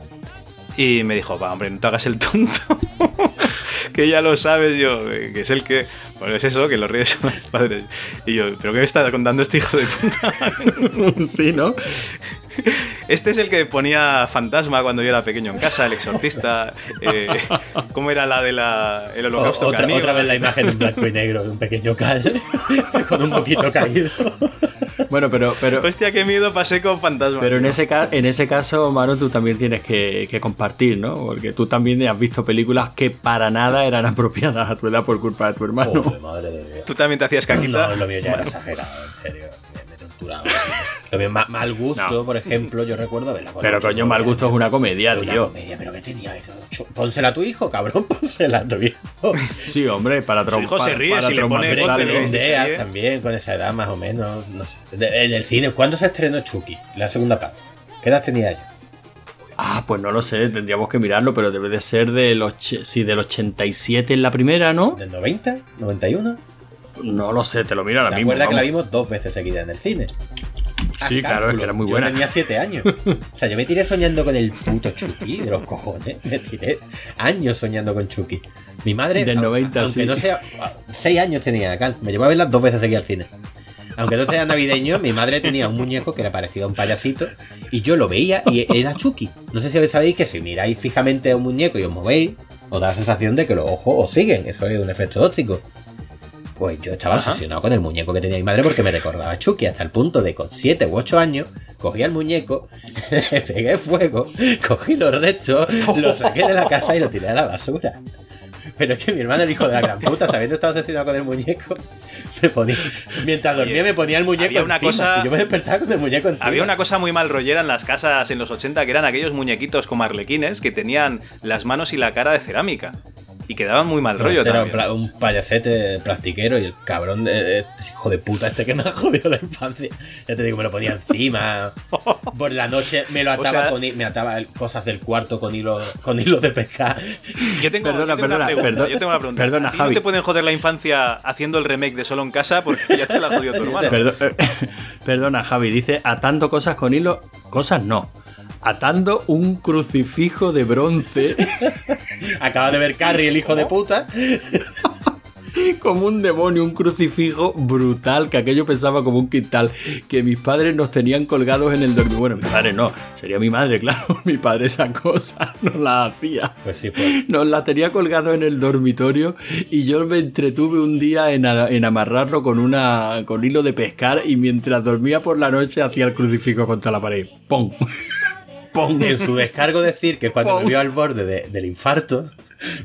y me dijo, va, hombre, no te hagas el tonto. que ya lo sabes yo, eh, que es el que... Bueno, es eso, que los reyes son padres. Y yo, ¿pero qué me está contando este hijo de puta? sí, ¿no? Este es el que ponía fantasma cuando yo era pequeño en casa, el exorcista. eh, ¿Cómo era la de la, el holocausto otra, caníbal? otra vez la imagen en blanco y negro de un pequeño cal con un poquito caído. Bueno, pero, pero, Hostia, qué miedo pasé con fantasma. pero en, ese en ese caso, Maro, tú también tienes que, que compartir, ¿no? Porque tú también has visto películas que para nada eran apropiadas a tu edad por culpa de tu hermano. Joder, madre de Dios. ¿Tú también te hacías caquita? No, lo mío ya era exagerado, en serio. Me, me torturaba. Lo mío, ma- mal gusto, No. por ejemplo, yo recuerdo verla con Pero coño, mal gusto es una comedia, Una tío. comedia, pero ¿qué tenía? Ocho- Pónsela a tu hijo, cabrón, pónsela a tu hijo. Sí, hombre, para Su hijo trompar. se ríe si le pone ¿eh? también, con esa edad más o menos. No sé. De- En el cine, ¿cuándo se estrenó Chucky? La segunda parte. ¿Qué edad tenía yo? Ah, pues no lo sé, tendríamos que mirarlo, pero debe de ser del, sí, del 87 en la primera, ¿no? ¿Del 90? ¿91? No lo sé, te lo miro ahora ¿Te mismo. acuerdas que la vimos dos veces seguida en el cine? Sí, claro, es que era muy Yo buena. tenía 7 años. O sea, yo me tiré soñando con el puto Chucky de los cojones. Me tiré años soñando con Chucky. Mi madre. Del au- 90, aunque sí. no sea. 6 años tenía, Cal. Me llevó a verlas dos veces aquí al cine. Aunque no sea navideño, mi madre tenía un muñeco que era parecido a un payasito y yo lo veía y era Chucky. No sé si sabéis que si miráis fijamente a un muñeco y os movéis, os da la sensación de que los ojos os siguen. Eso es un efecto óptico. Pues yo estaba Ajá. obsesionado con el muñeco que tenía mi madre porque me recordaba a Chucky hasta el punto de con 7 u 8 años cogí al muñeco, le pegué fuego, cogí los restos, lo saqué de la casa y lo tiré a la basura. Pero es que mi hermano, el hijo de la gran puta, sabiendo que estaba obsesionado con el muñeco, me ponía, mientras dormía me ponía el muñeco Había una encima, cosa- y yo me despertaba con el muñeco encima. Había una cosa muy mal rollera en las casas en los 80 que eran aquellos muñequitos como arlequines que tenían las manos y la cara de cerámica. Y quedaban muy mal rollo Era un, también. pla- un payasete plastiquero y el cabrón, de, este hijo de puta, este que me ha jodido la infancia. Ya te digo, me lo ponía encima. Por la noche me lo O ataba sea- con hi- me ataba cosas del cuarto con hilo, con hilo de pescar. Yo tengo, Perdona, yo tengo una perdona, pregunta, perdona, yo tengo una pregunta. perdona, ¿A ti Javi. no te pueden joder la infancia haciendo el remake de Solo en Casa porque ya te la jodió tu hermano. Eh, perdona, Javi, dice atando cosas con hilo. Cosas no. Atando un crucifijo de bronce Acaba de ver Carrie, el hijo de puta. como un demonio, un crucifijo brutal, que aquello pesaba como un quintal, que mis padres nos tenían colgados en el dormitorio. Bueno, mi padre no, sería mi madre, claro. Mi padre esa cosa no la hacía. Pues sí, pues. Nos la tenía colgado en el dormitorio y yo me entretuve un día en, a- en amarrarlo con una con hilo de pescar y mientras dormía por la noche hacía el crucifijo contra la pared. ¡Pum! En su descargo decir que cuando me vio al borde de- del infarto,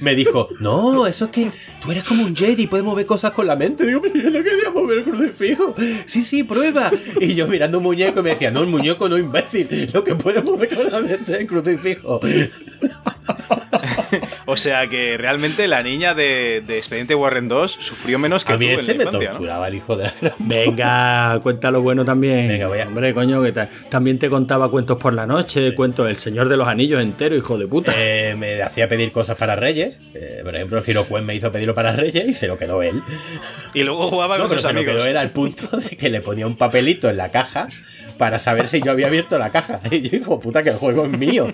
me dijo, no, eso es que tú eres como un Jedi, puedes mover cosas con la mente. Digo, pero yo no quería mover el crucifijo. Sí, sí, prueba. Y yo mirando un muñeco me decía, no, el muñeco no, imbécil. Lo que puedes mover con la mente es el crucifijo. O sea que realmente la niña de, de Expediente Warren 2 sufrió menos que A tú en este la me infancia, ¿no? torturaba el hijo de la Venga, cuenta lo bueno también. Venga, voy a- Hombre, coño, que ta- también te contaba cuentos por la noche, cuentos El Señor de los Anillos entero, hijo de puta. Eh, me hacía pedir cosas para Reyes. Eh, por ejemplo, el Girocuen me hizo pedirlo para Reyes y se lo quedó él. Y luego jugaba No, con pero sus se lo amigos. quedó él al punto de que le ponía un papelito en la caja para saber si yo había abierto la caja. Y yo, hijo puta, que el juego es mío.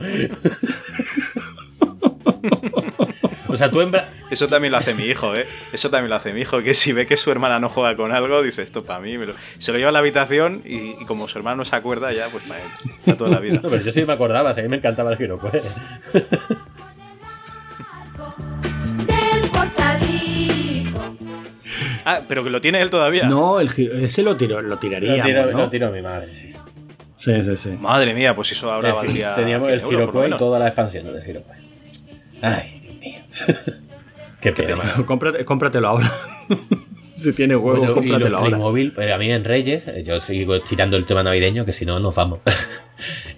O sea, tú en bra- Eso también lo hace mi hijo, ¿eh? Eso también lo hace mi hijo, que si ve que su hermana no juega con algo, dice esto para mí. me lo- Se lo lleva a la habitación y, y como su hermano no se acuerda, ya, pues para él. Para toda la vida. No, pero yo sí me acordaba, si a mí me encantaba el Girocuen. del portalico. Ah, pero que lo tiene él todavía. No, el, ese lo, tiró, lo tiraría. Lo tiró, ¿no? lo tiró mi madre, sí. Sí, sí, sí. Madre mía, pues eso ahora valdría. Teníamos 100 el Girocuen y toda la expansión del Girocuen. Ay, Mío. Qué pena. Cómprate- cómpratelo ahora. si Bueno, y los cómpratelo ahora. Playmobil, pero a mí en Reyes, eh, yo sigo tirando el tema navideño, que si no nos vamos.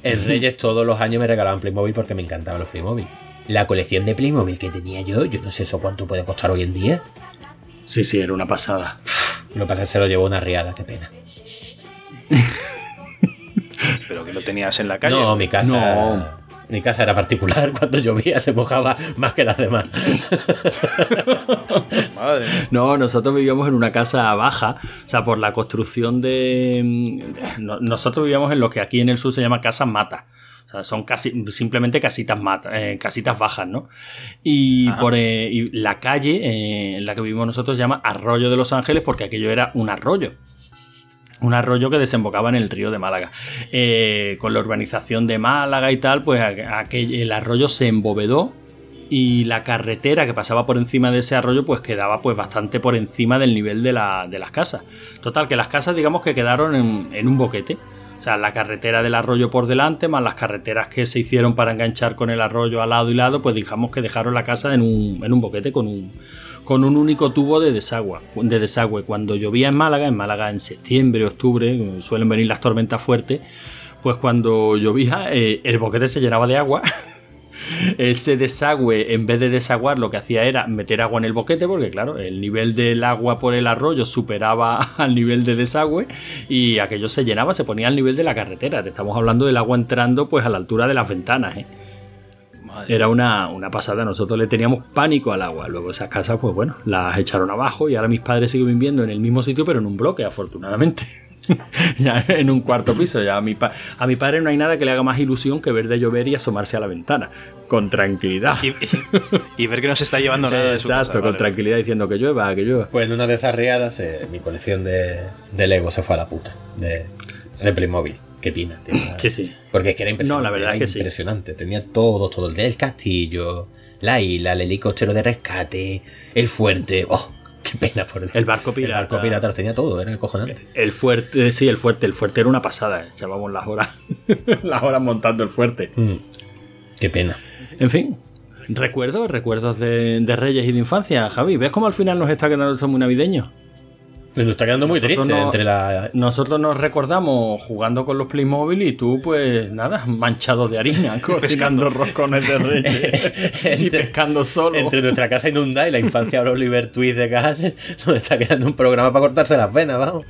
en Reyes todos los años me regalaban Playmobil porque me encantaban los Playmobil. La colección de Playmobil que tenía yo, yo no sé eso cuánto puede costar hoy en día. Sí, sí, era una pasada. Lo que pasa es que se lo llevó una riada, qué pena. Pero que lo tenías en la calle. No, mi casa. No. Mi casa era particular, cuando llovía se mojaba más que las demás. Madre. No, nosotros vivíamos en una casa baja, o sea, por la construcción de... mm, no- nosotros vivíamos en lo que aquí en el sur se llama casas mata. O sea, son casi, simplemente casitas mata, eh, casitas bajas, ¿no? Y Ajá. por eh, y la calle eh, en la que vivimos nosotros se llama Arroyo de los Ángeles porque aquello era un arroyo. Un arroyo que desembocaba en el río de Málaga. Eh, con la urbanización de Málaga y tal, pues aqu- aquel- el arroyo se embovedó y la carretera que pasaba por encima de ese arroyo pues quedaba pues bastante por encima del nivel de, la- de las casas. Total, que las casas digamos que quedaron en, en un boquete. O sea, la carretera del arroyo por delante, más las carreteras que se hicieron para enganchar con el arroyo al lado y lado, pues digamos que dejaron la casa en un, en un boquete con un, con un único tubo de desagüe, de desagüe. Cuando llovía en Málaga, en Málaga en septiembre, octubre, suelen venir las tormentas fuertes, pues cuando llovía eh, el boquete se llenaba de agua. Ese desagüe, en vez de desaguar, lo que hacía era meter agua en el boquete, porque claro, el nivel del agua por el arroyo superaba al nivel de desagüe y aquello se llenaba, se ponía al nivel de la carretera. Te estamos hablando del agua entrando pues a la altura de las ventanas. ¿eh? Madre Era una, una pasada, nosotros le teníamos pánico al agua. Luego esas casas, pues bueno, las echaron abajo y ahora mis padres siguen viviendo en el mismo sitio, pero en un bloque, afortunadamente. ya en un cuarto piso. Ya a mi, pa- a mi padre no hay nada que le haga más ilusión que ver de llover y asomarse a la ventana. Con tranquilidad. Y, y- y ver que no se está llevando nada de su Exacto, casa, con vale. tranquilidad diciendo que llueva, que llueva. Pues en una de esas riadas, eh, mi colección de, de Lego se fue a la puta. De, de Playmobil. Qué pina, tío. Sí, sí. Porque es que era impresionante. No, la verdad es que sí. impresionante. Tenía todo, todo. El del castillo, la isla, el helicóptero de rescate, el fuerte. ¡Oh! ¡Qué pena por El barco El pirata. barco pirata tenía todo, era acojonante. El fuerte, sí, el fuerte. El fuerte era una pasada. Echábamos las horas, las horas montando el fuerte. Mm. Qué pena. En fin, recuerdos, recuerdos de, de Reyes y de infancia, Javi. ¿Ves cómo al final nos está quedando esto muy navideño? Nos está quedando muy Nosotros triste no- entre la. Nosotros nos recordamos jugando con los Playmobil y tú, pues nada, manchado de harina, cocinando roscones de Reyes y pescando solo. Entre nuestra casa inundada y la infancia de Oliver Twist de Gal, nos está quedando un programa para cortarse las venas, vamos.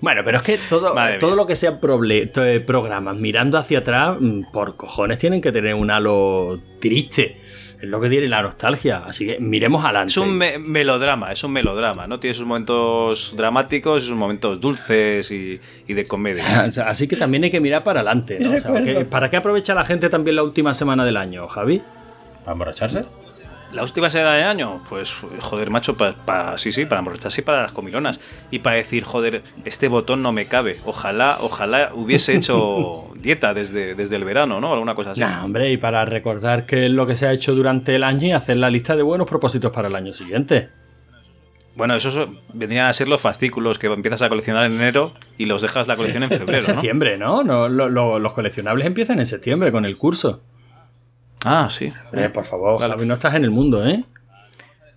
Bueno, pero es que todo, Madre todo mía. lo que sean programas mirando hacia atrás, mm, por cojones tienen que tener un halo triste. Es lo que tiene la nostalgia. Así que miremos adelante. Es un me- melodrama, es un melodrama, ¿no? Tiene sus momentos dramáticos y sus momentos dulces y, y de comedia. Así que también hay que mirar para adelante, ¿no? O sea, ¿qué- ¿Para qué aprovecha la gente también la última semana del año, Javi? ¿Para emborracharse? La última semana de año, pues joder, macho, para sí, sí, para emborracharse y para las comilonas. Y para decir, joder, este botón no me cabe. Ojalá, ojalá hubiese hecho dieta desde, desde el verano, ¿no? Alguna cosa así. Nah, hombre, y para recordar qué es lo que se ha hecho durante el año y hacer la lista de buenos propósitos para el año siguiente. Bueno, esos vendrían a ser los fascículos que empiezas a coleccionar en enero y los dejas la colección en En febrero, ¿no? septiembre, ¿no? No, lo- lo- los coleccionables empiezan en septiembre con el curso. Ah, sí. Hombre, por favor, Javi, no estás en el mundo, ¿eh?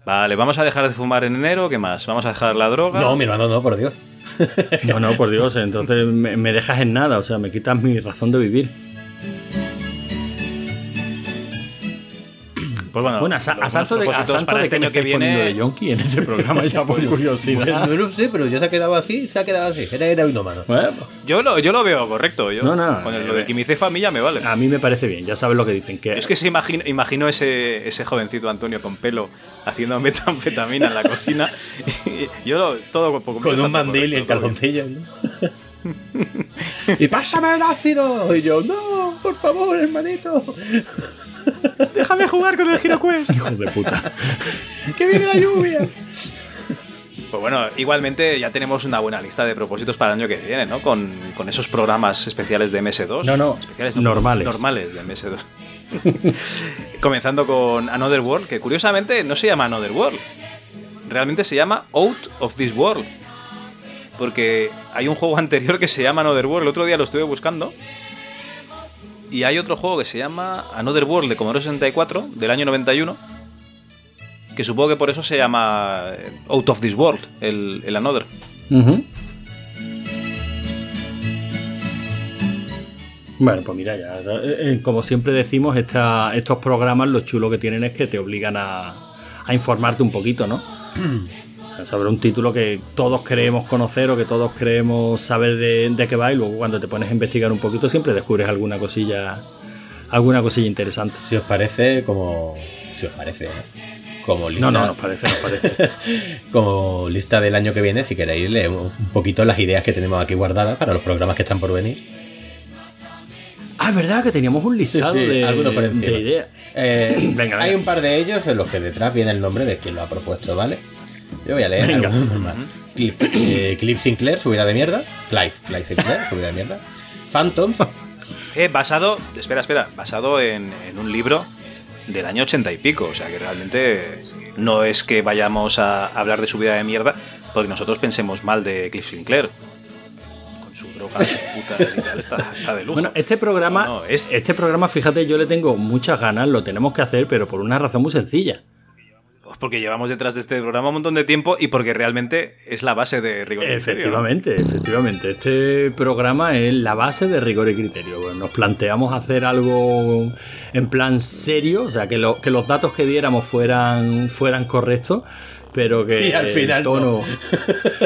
Vale, vamos a dejar de fumar en enero, ¿qué más? Vamos a dejar la droga. No, mi hermano, no, por Dios. No, no, por Dios, entonces me, me dejas en nada, o sea, me quitas mi razón de vivir. Pues bueno, Bueno, a, a salto de, a salto para de este año que viene. de yonki en este programa ya por curiosidad. No lo sé, pero ya se ha quedado así, se ha quedado así. Era heroinomano. Bueno, Yo lo, yo lo veo correcto. Yo, No, no, con el, eh, lo del quimicefa a mí ya me vale. a mí me parece bien, ya sabes lo que dicen, que Es que se imagino, imagino ese, ese jovencito Antonio con pelo haciendo metanfetamina en la cocina. Yo lo, todo completo Con un mandil y en calzoncillos. ¿no? y pásame el ácido. Y yo, no, por favor, hermanito. Déjame jugar con el GiroQuest. hijos de puta. Que viene la lluvia. Pues bueno, igualmente ya tenemos una buena lista de propósitos para el año que viene, ¿no? Con, con esos programas especiales de MS2. No, no, especiales normales. Normales de MS2. Comenzando con Another World, que curiosamente no se llama Another World. Realmente se llama Out of This World. Porque hay un juego anterior que se llama Another World. El otro día lo estuve buscando. Y hay otro juego que se llama Another World de Commodore 64, del año 91. Que supongo que por eso se llama eh, Out of This World, el, el Another. Ujú. Bueno, pues mira, ya, eh, eh, como siempre decimos, esta- estos programas lo chulo que tienen es que te obligan a, a informarte un poquito, ¿no? Sobre un título que todos creemos conocer o que todos creemos saber de, de qué va y luego cuando te pones a investigar un poquito siempre descubres alguna cosilla, alguna cosilla interesante. Si os parece, como. Si os parece, ¿no? Como lista, No, no, nos parece, nos parece. como lista del año que viene, si queréis, leemos un poquito las ideas que tenemos aquí guardadas para los programas que están por venir. Ah, es verdad que teníamos un listado Sí, sí, de, algunos ideas. Eh, Venga, hay un par de ellos en los que detrás viene el nombre de quien lo ha propuesto, ¿vale? Yo voy a leer Venga. más. Cliff, eh, Sinclair, subida de mierda. Clive, Clive Sinclair, subida de mierda. Phantoms, Eh, basado, espera, espera, basado en, en un libro del año ochenta y pico. O sea que realmente no es que vayamos a hablar de su vida de mierda porque nosotros pensemos mal de Cliff Sinclair. Con su droga, sus putas y tal, está, está de lujo. Bueno, este programa, No, no, es- este programa, fíjate, yo le tengo muchas ganas, lo tenemos que hacer, pero por una razón muy sencilla. Pues porque llevamos detrás de este programa un montón de tiempo y porque realmente es la base de rigor. y criterio. Efectivamente, efectivamente. Este programa es la base de rigor y criterio. Bueno, nos planteamos hacer algo en plan serio, o sea, que, lo- que los datos que diéramos fueran, fueran correctos, pero que Y al final el tono.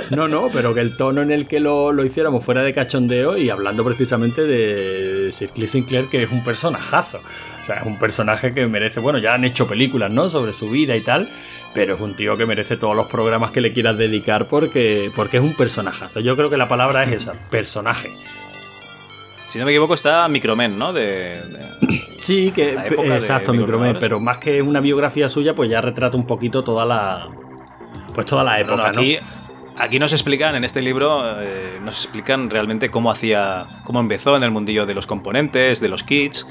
No, no, pero que el tono en el que lo, lo hiciéramos fuera de cachondeo y hablando precisamente de Sir Cliff Sinclair, que es un personajazo. O sea, es un personaje que merece. Bueno, ya han hecho películas, ¿no? Sobre su vida y tal. Pero es un tío que merece todos los programas que le quieras dedicar porque, porque es un personajazo. Yo creo que la palabra es esa, personaje. Si no me equivoco, está Micromen, ¿no? De, de- Sí, que exacto, Micromen, pero más que una biografía suya, pues ya retrata un poquito toda la pues toda la época, no, ¿no? aquí, aquí nos explican, en este libro, eh, nos explican realmente cómo hacía, cómo empezó en el mundillo de los componentes, de los kits,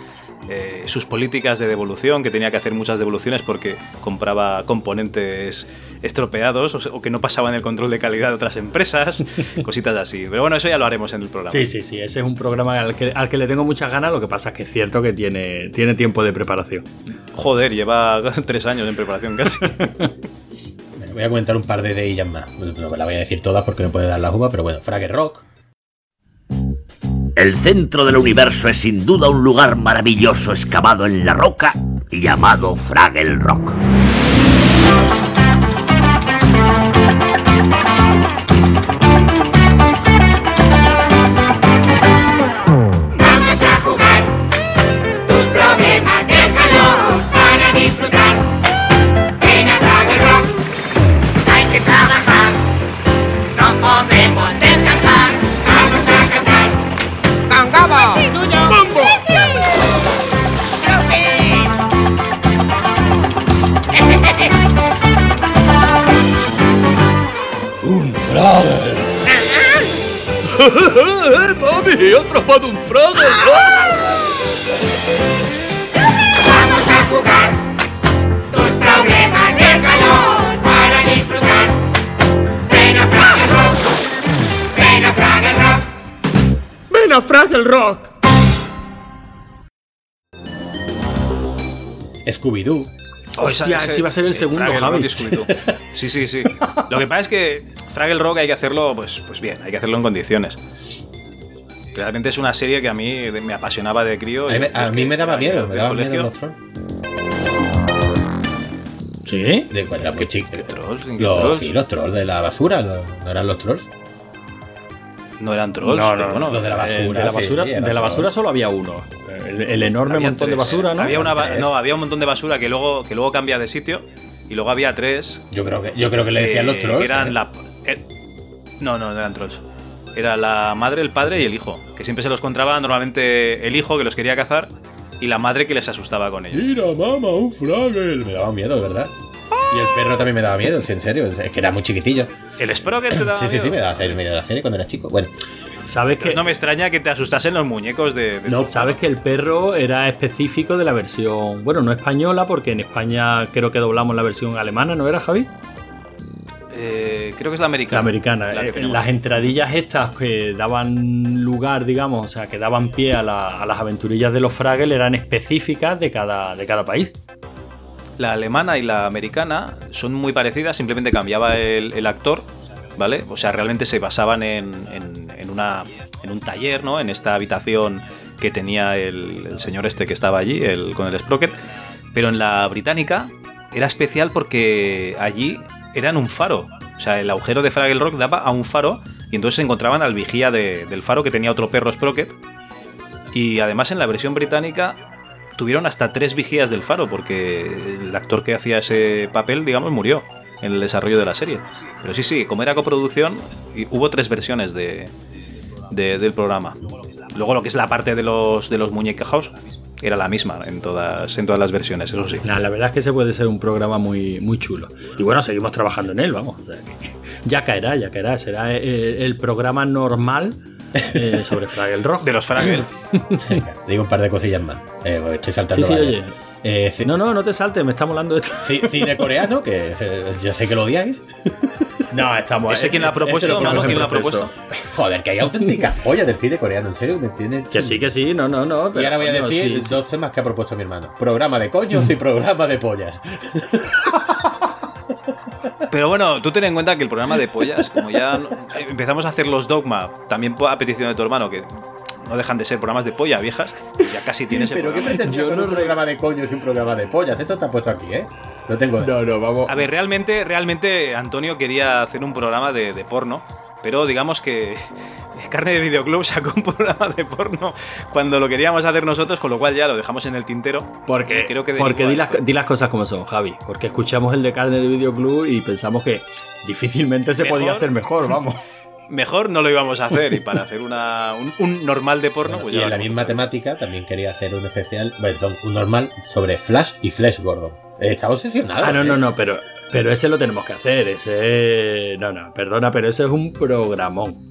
eh, sus políticas de devolución, que tenía que hacer muchas devoluciones porque compraba componentes estropeados o, o que no pasaban el control de calidad de otras empresas, cositas así. Pero bueno, eso ya lo haremos en el programa. Sí, sí, sí, ese es un programa al que, al que le tengo muchas ganas, lo que pasa es que es cierto que tiene, tiene tiempo de preparación. Joder, lleva tres años en preparación casi. voy a comentar un par de de ellas más. No me la voy a decir todas porque me puede dar la uva, pero bueno, Fraggle Rock. El centro del universo es sin duda un lugar maravilloso excavado en la roca llamado Fraggle Rock. ¡Mami! ¡He atrapado un Fraggle! Vamos a jugar. Tus problemas déjalos para disfrutar. Ven a Fraggle Rock. Ven a Fraggle Rock. ¡Ven a Fraggle Rock! Scooby-Doo. Hostia, ese iba a ser el segundo, Fraggle Javi. Sí, sí, sí. Lo que pasa es que Fraggle Rock hay que hacerlo, pues, pues bien, hay que hacerlo en condiciones. Realmente es una serie que a mí me apasionaba de crío. A mí, me- y, a pues, mí que me daba miedo, me daba miedo los trolls. ¿Sí? De cuando era muy chico. ¿Qué trolls? ¿Qué Los, trolls? sí, los trolls de la basura, los- ¿no eran los trolls? No eran trolls. No, pero no, bueno, los de la Eh, basura. de la basura, sí, de la basura trolls. solo había uno. El, el enorme había montón de basura, ¿no? Había, una no, había un montón de basura que luego, que luego cambia de sitio. Y luego había tres. Yo creo que, yo creo que le decían eh, los trolls. que eran ¿eh? la. Eh, no, no, no eran trolls. Era la madre, el padre y el hijo. Que siempre se los encontraba normalmente el hijo que los quería cazar y la madre que les asustaba con ellos. Mira, mamá, un Fraggle. Me daba miedo, de verdad. Y el perro también me daba miedo, sí, en serio. Es que era muy chiquitillo. El Sprocket te daba Sí, sí, sí, miedo? me daba miedo de la serie cuando era chico. Bueno, ¿Sabes que, no me extraña que te asustasen los muñecos de. de- no, sabes que el perro era específico de la versión, bueno, no española, porque en España creo que doblamos la versión alemana, ¿no era, Javi? Eh, creo que es la americana. La americana. La Eh, las entradillas estas que daban lugar, digamos, o sea, que daban pie a, la- a las aventurillas de los Fraggle eran específicas de cada, de cada país. la alemana y la americana son muy parecidas, simplemente cambiaba el, el actor, ¿vale? O sea, realmente se basaban en, en- en una, en un taller, ¿no? En esta habitación que tenía el, el señor este que estaba allí, el, con el Sprocket. Pero en la británica era especial porque allí eran un faro. O sea, el agujero de Fraggle Rock daba a un faro y entonces se encontraban al vigía de- del faro que tenía otro perro Sprocket. Y además en la versión británica tuvieron hasta tres vigías del faro porque el actor que hacía ese papel, digamos, murió en el desarrollo de la serie. Pero sí, sí, como era coproducción, hubo tres versiones de, de- del programa. Luego lo que es la parte de los, de los muñecajos era la misma en todas, en todas las versiones, eso sí. Nah, la verdad es que ese puede ser un programa muy, muy chulo. Y bueno, seguimos trabajando en él, vamos. o sea ya caerá, ya caerá. Será eh, el, programa normal eh, sobre Fraggle Rock. De los Fraggle. Digo un par de cosillas más. Eh, estoy Sí, saltando. sí, varias. oye. Eh, No, no, no te saltes, me está molando esto. ci- cine coreano, que eh, yo sé que lo odiáis. No, estamos. ¿Ese quién lo ha propuesto, ¿Quién lo ha propuesto? Joder, que hay auténticas pollas del cine coreano, en serio, me tiene. Que sí, que sí, no, no, no. Y ahora voy a decir sí, dos temas que ha propuesto mi hermano: programa de coños y programa de pollas. Pero bueno, tú ten en cuenta que el programa de pollas, como ya no- empezamos a hacer los dogma, también a petición de tu hermano, que no dejan de ser programas de polla viejas, ya casi tienes el Pero qué programa. pretensión Yo con no un re- programa de coños y un programa de pollas. Esto está puesto aquí, ¿eh? No tengo. No, no, vamos. A ver, realmente, realmente Antonio quería hacer un programa de, de porno, pero digamos que Carne de Videoclub sacó un programa de porno cuando lo queríamos hacer nosotros, con lo cual ya lo dejamos en el tintero. Porque, Creo que de porque di, las, di las cosas como son, Javi. Porque escuchamos el de carne de videoclub y pensamos que difícilmente se Mejor. podía hacer mejor, vamos. Mejor no lo íbamos a hacer y para hacer una, un, un normal de porno, pues y en la misma temática también quería hacer un especial, perdón, un normal sobre Flash y Flash Gordon. Eh, Está obsesionado. Ah, no, ¿eh? no, no, pero, pero ese lo tenemos que hacer. Ese. No, no, perdona, pero ese es un programón.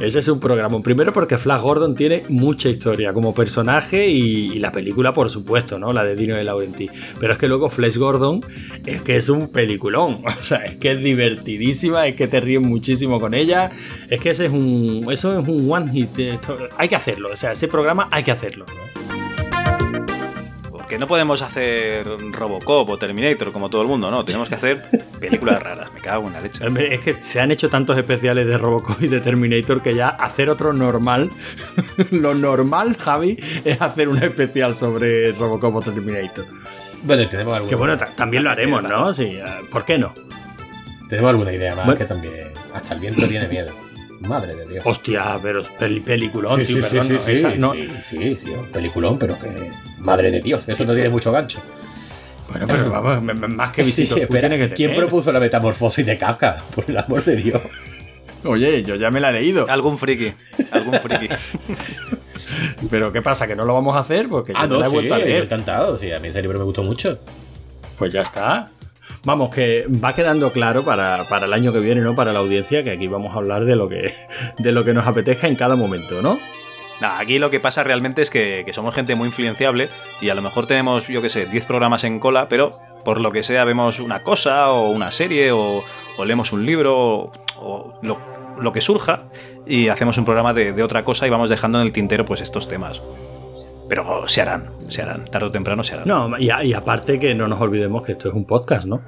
Ese es un programón. Primero porque Flash Gordon tiene mucha historia como personaje y, la película, por supuesto, ¿no? La de Dino de Laurenti. Pero es que luego Flash Gordon es que es un peliculón. O sea, es que es divertidísima, es que te ríes muchísimo con ella. Es que ese es un. Eso es un one hit. Hay que hacerlo. O sea, ese programa hay que hacerlo. Porque no podemos hacer Robocop o Terminator como todo el mundo, no. Tenemos que hacer películas raras. Me cago en la leche. Hombre, Es que se han hecho tantos especiales de Robocop y de Terminator que ya hacer otro normal, lo normal, Javi, es hacer un especial sobre Robocop o Terminator. Bueno, tenemos alguna, Que bueno, ta- también lo haremos, ¿no? Sí, eh, ¿por qué no? tenemos alguna idea más Bueno. que también. Hasta el viento tiene miedo. Madre de Dios. Hostia, pero peliculón, sí, tío, sí, sí, perdón, sí, no, sí, esta- no- sí, sí, sí, peliculón, pero que. Madre de Dios, eso no tiene mucho gancho. Bueno, pero vamos, más que visitos Sí, tú espera, tiene que ¿Quién propuso la metamorfosis de Kafka? Por el amor de Dios. Oye, yo ya me la he leído. Algún friki. Algún friki. Pero ¿qué pasa? ¿Que no lo vamos a hacer? Porque yo Ah, no, la he sí, vuelto a yo leer. encantado. Sí, a mí ese libro me gustó mucho. Pues ya está. Vamos, que va quedando claro para, para el año que viene, ¿no? Para la audiencia, que aquí vamos a hablar de lo que, de lo que nos apetezca en cada momento, ¿no? Aquí lo que pasa realmente es que, somos gente muy influenciable y a lo mejor tenemos, yo qué sé, 10 programas en cola, pero por lo que sea vemos una cosa o una serie o, leemos un libro o, lo, que surja y hacemos un programa de, otra cosa y vamos dejando en el tintero pues estos temas. Pero se harán, se harán, tarde o temprano se harán. No, y, y aparte que no nos olvidemos que esto es un podcast, ¿no?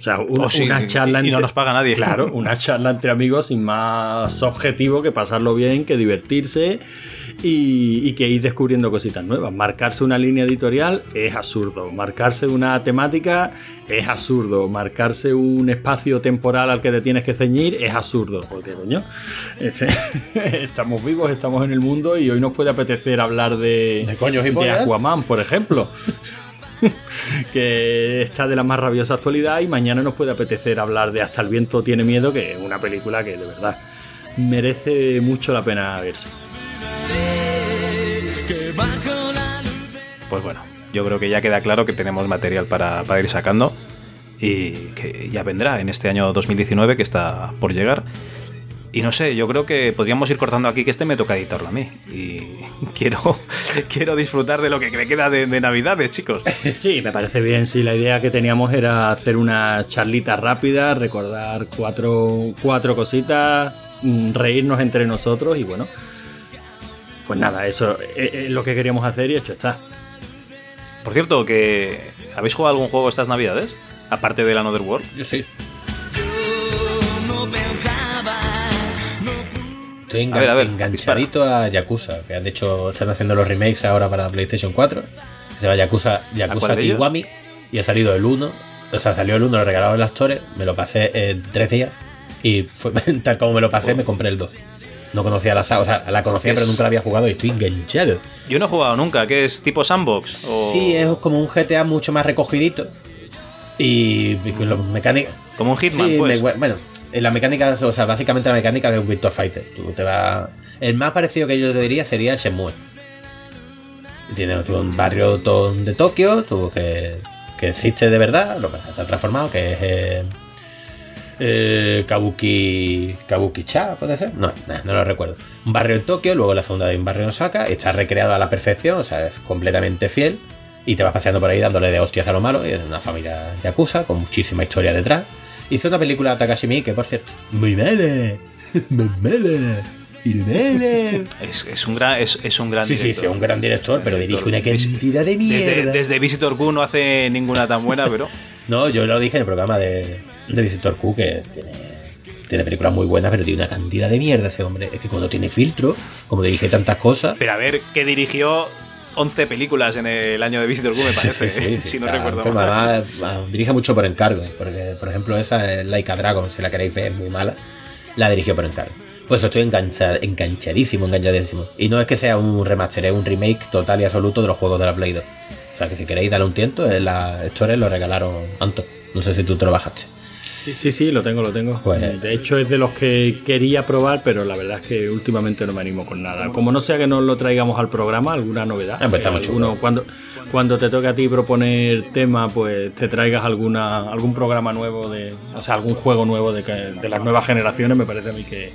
O sea, una, Oh, sí, una y- charla y no entre- nos paga nadie. Claro, una charla entre amigos sin más objetivo que pasarlo bien, que divertirse y, y que ir descubriendo cositas nuevas. Marcarse una línea editorial es absurdo. Marcarse una temática es absurdo. Marcarse un espacio temporal al que te tienes que ceñir es absurdo. Porque, coño, este, estamos vivos, estamos en el mundo y hoy nos puede apetecer hablar de, ¿De coños y de? Aquaman, por ejemplo. que está de la más rabiosa actualidad y mañana nos puede apetecer hablar de Hasta el viento tiene miedo, que es una película que de verdad merece mucho la pena verse. Pues bueno, yo creo que ya queda claro que tenemos material para, para ir sacando y que ya vendrá en este año 2019 que está por llegar. Y no sé, yo creo que podríamos ir cortando aquí que este me toca editarlo a mí. Y quiero, quiero disfrutar de lo que me queda de, de Navidades, chicos. Sí, me parece bien. Sí, la idea que teníamos era hacer una charlita rápida, recordar cuatro, cuatro cositas, mm, reírnos entre nosotros y bueno. Pues nada, eso es, es lo que queríamos hacer y hecho está. Por cierto, que ¿habéis jugado algún juego estas navidades? Aparte del Another World. Yo sí. Estoy engan- A ver, a ver, enganchadito a Yakuza, que han hecho, están haciendo los remakes ahora para PlayStation 4. Se llama Yakuza, Yakuza? Kiwami y ha salido el 1. O sea, salió el 1, lo regalaron en las Store, me lo pasé en tres días y fue, tal como me lo pasé, me compré el 2. No conocía la saga, o sea, la conocía pero nunca la había jugado y estoy enganchado. Yo no he jugado nunca, que es tipo sandbox. O Sí, es como un GTA mucho más recogidito. Y, y con los mecánicas. Como un Hitman, Sí, pues. me- bueno, en la mecánica, o sea, básicamente la mecánica de un Virtua Fighter. Tú te vas. El más parecido que yo te diría sería el Shenmue. Tiene tú, un barrio de Tokio, tú, que, que existe de verdad, lo que pasa está transformado, que es eh, eh, Kabuki. Kabuki-cha, ¿puede ser? No, nah, no lo recuerdo. Un barrio en Tokio, luego la segunda hay un barrio en Osaka, está recreado a la perfección, o sea, es completamente fiel. Y te vas paseando por ahí dándole de hostias a lo malo, y es una familia yakuza con muchísima historia detrás. Hizo una película Takashi Miike, por cierto. Muy mala, muy mala. Es, es un gran, es, es un gran Sí, sí, sí, director. un gran director, pero dirige una Director. cantidad de mierda. Desde, desde Visitor Q no hace ninguna tan buena, pero. No, yo lo dije en el programa de, de Visitor Q que tiene, tiene películas muy buenas, pero tiene una cantidad de mierda ese hombre. Es que cuando tiene filtro, como dirige tantas cosas. Pero a ver, que dirigió 11 películas en el año de Visitor Q, me parece, Sí, sí, ¿eh? sí, si no recuerdo mal. Además, dirige mucho por encargo, porque por ejemplo esa es Laika Dragon, si la queréis ver, es muy mala, la dirigió por encargo. Pues estoy engancha- enganchadísimo, enganchadísimo. Y no es que sea un remaster, es un remake total y absoluto de los juegos de la Play 2. O sea que si queréis darle un tiento, en la Store lo regalaron Anto. No sé si tú te lo bajaste. Sí, sí, sí, lo tengo, lo tengo. Pues- de hecho, es de los que quería probar, pero la verdad es que últimamente no me animo con nada. Como no sea que nos lo traigamos al programa, alguna novedad. Ah, pues está que muy alguno- chulo. cuando, cuando te toque a ti proponer tema, pues te traigas alguna algún programa nuevo, de, o sea, algún juego nuevo de, que- de las nuevas generaciones, me parece a mí que,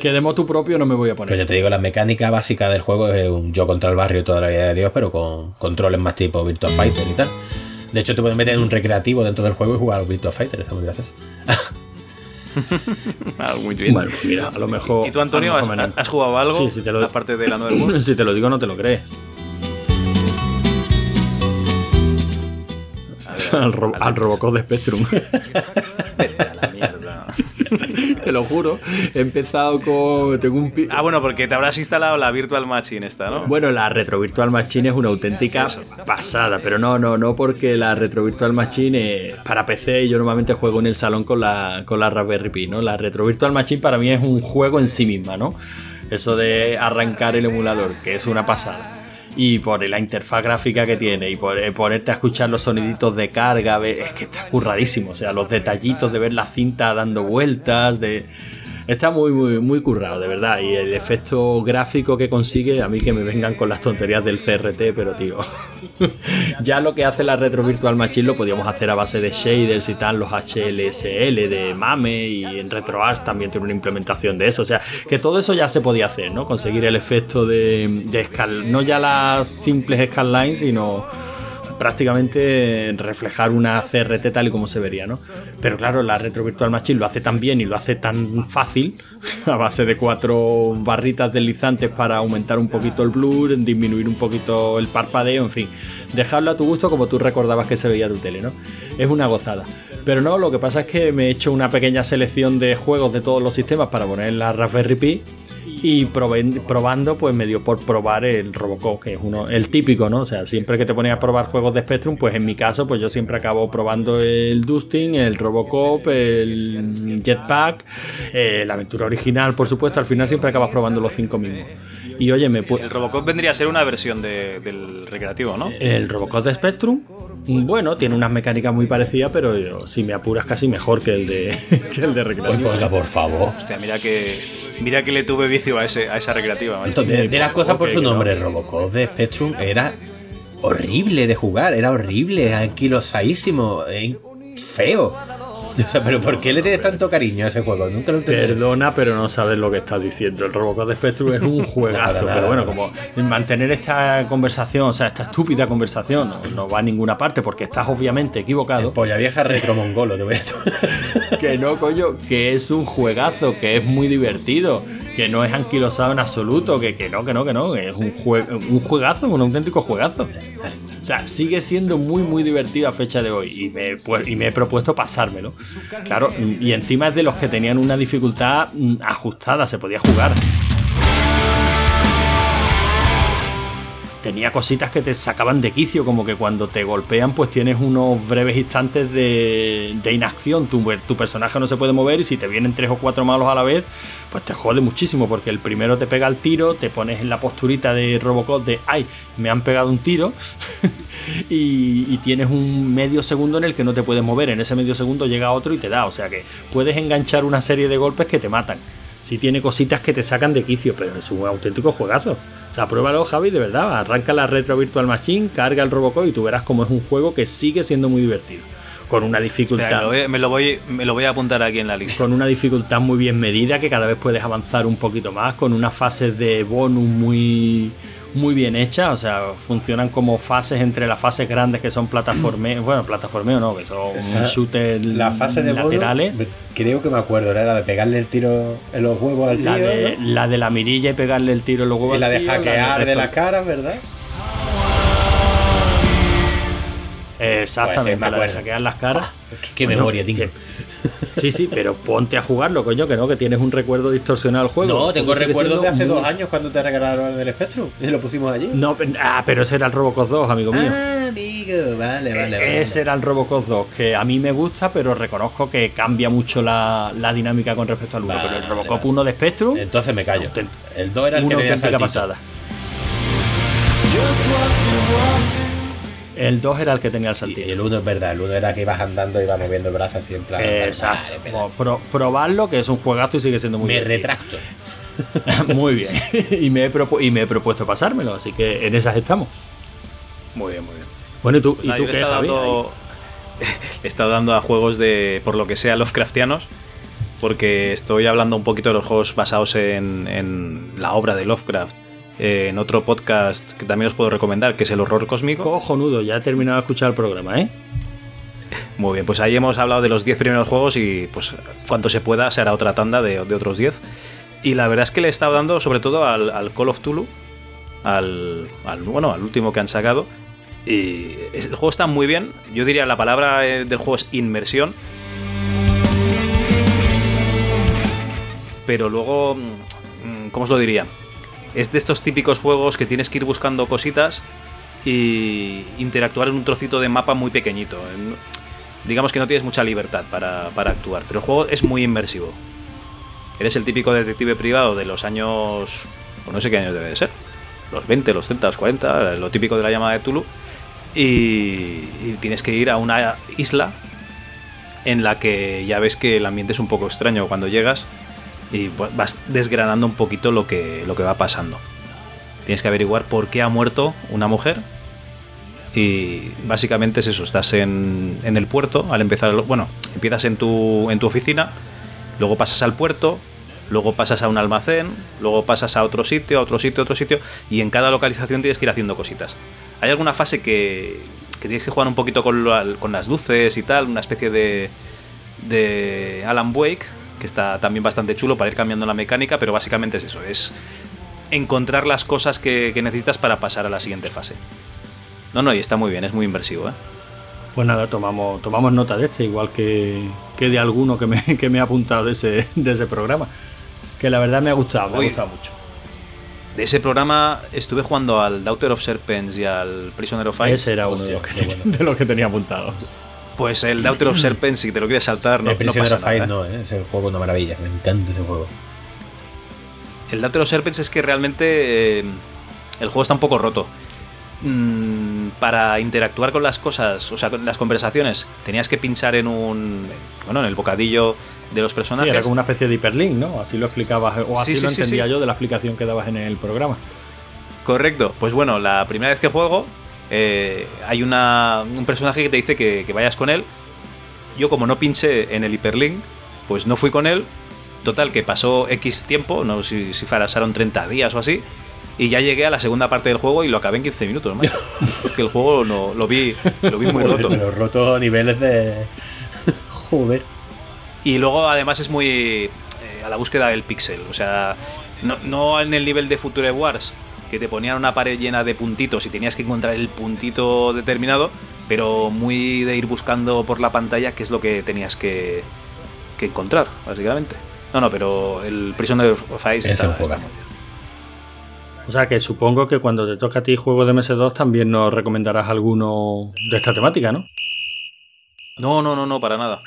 que de motu propio no me voy a Pero poner. ya te digo, la mecánica básica del juego es un yo contra el barrio toda la vida de Dios, pero con controles más tipo Virtua Fighter y tal. De hecho, te puedes meter en un recreativo dentro del juego y jugar a Virtua Fighter, está muy gracioso. Ah, muy bien. Bueno, pues mira, a lo mejor. ¿Y tú, Antonio, has, jugado algo? Sí, te lo- Aparte de la World. si te lo digo, no te lo crees. al, ro- al Robocop de Spectrum. Vete a la mierda. te lo juro. He empezado con. Tengo un. pi- Ah, bueno, porque te habrás instalado la Virtual Machine esta, ¿no? Bueno, la Retro Virtual Machine es una auténtica pasada, pero no, no, no, porque la Retro Virtual Machine eh, para PC yo normalmente juego en el salón con la, con la Raspberry Pi, ¿no? La Retro Virtual Machine para mí es un juego en sí misma, ¿no? Eso de arrancar el emulador, que es una pasada. Y por la interfaz gráfica que tiene y por eh, ponerte a escuchar los soniditos de carga, es que está curradísimo. O sea, los detallitos de ver la cinta dando vueltas, de... Está muy, muy, muy currado, de verdad. Y el efecto gráfico que consigue, a mí que me vengan con las tonterías del CRT, pero tío. ya lo que hace la Retro Virtual Machine lo podíamos hacer a base de shaders y tal, los HLSL de MAME y en RetroArch también tiene una implementación de eso. O sea, que todo eso ya se podía hacer, ¿no? Conseguir el efecto de, de no ya las simples scanlines, sino prácticamente reflejar una CRT tal y como se vería, ¿no? Pero claro, la Retro Virtual Machine lo hace tan bien y lo hace tan fácil, a base de cuatro barritas deslizantes para aumentar un poquito el blur, disminuir un poquito el parpadeo, en fin, dejarlo a tu gusto como tú recordabas que se veía tu tele, ¿no? Es una gozada. Pero no, lo que pasa es que me he hecho una pequeña selección de juegos de todos los sistemas para poner la Raspberry Pi y probando, pues me dio por probar el Robocop, que es uno, el típico, ¿no? O sea, siempre que te pones a probar juegos de Spectrum, pues en mi caso, pues yo siempre acabo probando el Dustin, el Robocop, el Jetpack, eh, la aventura original, por supuesto, al final siempre acabas probando los cinco mismos. Y oye, me El Robocop vendría a ser una versión de- del recreativo, ¿no? el Robocop de Spectrum, bueno, tiene unas mecánicas muy parecidas, pero yo, si me apuras casi mejor que el de, que el de Pues recreativo. por favor. Hostia, mira que, mira que le tuve vicio a, ese, a esa recreativa. Entonces, de, de las por cosas por su nombre, Robocop de Spectrum era horrible de jugar, era horrible, anquilosadísimo, eh, feo. O sea, pero ¿por qué le tienes tanto cariño a ese juego? Nunca lo entendí. Perdona, pero no sabes lo que estás diciendo. El Robocop de Spectrum es un juegazo. Nada, nada, pero bueno, como mantener esta conversación, o sea, esta estúpida conversación, no, no va a ninguna parte porque estás obviamente equivocado. Polla vieja retro mongolo, te voy a Que no, coño, que es un juegazo, que es muy divertido, que no es anquilosado en absoluto, que, que no, que no, que no, que es un, jue- un juegazo, un auténtico juegazo. O sea, sigue siendo muy, muy divertido a fecha de hoy. Y me, y me he propuesto pasármelo. Claro, y encima es de los que tenían una dificultad mm, ajustada, se podía jugar. Tenía cositas que te sacaban de quicio, como que cuando te golpean, pues tienes unos breves instantes de, de inacción. Tu, personaje no se puede mover y si te vienen tres o cuatro malos a la vez, pues te jode muchísimo, porque el primero te pega el tiro, te pones en la posturita de Robocop de ay, me han pegado un tiro, y, tienes un medio segundo en el que no te puedes mover. En ese medio segundo llega otro y te da. O sea que puedes enganchar una serie de golpes que te matan. Si tiene cositas que te sacan de quicio, pero es un auténtico juegazo. O pruébalo, Javi, de verdad. Arranca la Retro Virtual Machine, carga el Robocop y tú verás cómo es un juego que sigue siendo muy divertido. Con una dificultad. Mira, me, lo voy, me lo voy a apuntar aquí en la lista. Con una dificultad muy bien medida, que cada vez puedes avanzar un poquito más, con unas fases de bonus muy muy bien hecha, o sea, funcionan como fases entre las fases grandes que son plataformeo, bueno, plataformeo no, que son shooters La fase de laterales. bono, creo que me acuerdo, era la de pegarle el tiro en los huevos al tío. La de, ¿no? la de la mirilla y pegarle el tiro en los huevos y la de tío, hackear de eso. la cara, ¿verdad? Exactamente, Pues sí, me la de hackear las caras. Qué Bueno, memoria, tío. Sí, sí, pero ponte a jugarlo, coño, que no, que tienes un recuerdo distorsionado al juego. No, tengo recuerdos de hace muy- dos años cuando te regalaron el Spectrum y lo pusimos allí. No, ah, pero ese era el Robocop 2, amigo mío. Ah, amigo, vale, vale, vale. Ese era el Robocop 2, que a mí me gusta, pero reconozco que cambia mucho la, la dinámica con respecto al 1. Vale, pero el Robocop vale. 1 de Spectrum, Entonces me callo. El 2 era el que una tenía auténtica saltito. pasada. El 2 era el que tenía el Y saltillo. el 1 es verdad, el 1 era que ibas andando y ibas moviendo el brazo así en plan. Exacto. vale, Bueno, pro- probarlo, que es un juegazo y sigue siendo muy me divertido. retracto. Muy bien. y, me he propu- y me he propuesto pasármelo, así que en esas estamos. Muy bien, muy bien. Bueno, ¿y tú, ¿y tú qué he estado dando- he estado dando a juegos de, por lo que sea, Lovecraftianos, porque estoy hablando un poquito de los juegos basados en, en la obra de Lovecraft. Eh, en otro podcast que también os puedo recomendar, que es El Horror Cósmico. Cojonudo, ya he terminado de escuchar el programa, ¿eh? Muy bien, pues ahí hemos hablado de los 10 primeros juegos y pues cuanto se pueda se hará otra tanda de, de otros 10. Y la verdad es que le he estado dando sobre todo al, al Call of Tulu, al, al- bueno, al último que han sacado. Y el juego está muy bien. Yo diría la palabra eh, del juego es inmersión. Pero luego, mm, ¿cómo os lo diría? Es de estos típicos juegos que tienes que ir buscando cositas y interactuar en un trocito de mapa muy pequeñito. Digamos que no tienes mucha libertad para, para actuar, pero el juego es muy inmersivo. Eres el típico detective privado de los años, pues no sé qué años debe de ser, los 20, los 30, los 40, lo típico de la llamada de Tulu, y, y tienes que ir a una isla en la que ya ves que el ambiente es un poco extraño cuando llegas y pues, vas desgranando un poquito lo que, lo que va pasando. Tienes que averiguar por qué ha muerto una mujer y básicamente es eso, estás en, en el puerto al empezar, bueno, empiezas en tu, en tu oficina, luego pasas al puerto, luego pasas a un almacén, luego pasas a otro sitio, a otro sitio, a otro sitio, y en cada localización tienes que ir haciendo cositas. Hay alguna fase que, que tienes que jugar un poquito con, con las luces y tal, una especie de, de Alan Wake, que está también bastante chulo para ir cambiando la mecánica, pero básicamente es eso, es encontrar las cosas que, que necesitas para pasar a la siguiente fase. No, no, y está muy bien, es muy inversivo, ¿eh? Pues nada, tomamos, tomamos nota de este, igual que, que de alguno que me, que me ha apuntado de ese, de ese programa. Que la verdad me ha gustado, me Uy. ha gustado mucho. De ese programa estuve jugando al Daughter of Serpents y al Prisoner of Ice. Ese era uno de los, que de los que tenía apuntado. Pues el Daughter of Serpents, si te lo quieres saltar, no, el no pasa nada. ¿eh? no, ¿eh? ese juego es una maravilla, me encanta ese juego. El Daughter of Serpents es que realmente eh, el juego está un poco roto. Mm, para interactuar con las cosas, o sea, con las conversaciones, tenías que pinchar en un. Bueno, en el bocadillo de los Sí, personajes. era como una especie de hiperlink, ¿no? Así lo explicabas, o así Sí, sí, lo sí, entendía sí. yo de la explicación que dabas en el programa. Correcto. Pues bueno, la primera vez que juego, eh, hay una, un personaje que te dice que, que vayas con él. Yo, como no pinché en el hiperlink, pues no fui con él. Total, que pasó X tiempo, no sé si, si pasaron 30 días o así. Y ya llegué a la segunda parte del juego y lo acabé en 15 minutos, macho. Porque el juego no, lo, vi, lo vi muy roto. Pero roto a niveles de. Joder. Y luego además es muy eh, a la búsqueda del pixel. O sea, no, no en el nivel de Future Wars, que te ponían una pared llena de puntitos y tenías que encontrar el puntito determinado, pero muy de ir buscando por la pantalla qué es lo que tenías que, que encontrar, básicamente. No, no, pero el Prisoner of Ice Es está, muy bien. O sea que supongo que cuando te toca a ti juego de MS2 también nos recomendarás alguno de esta temática, ¿no? No, no, no, no, para nada.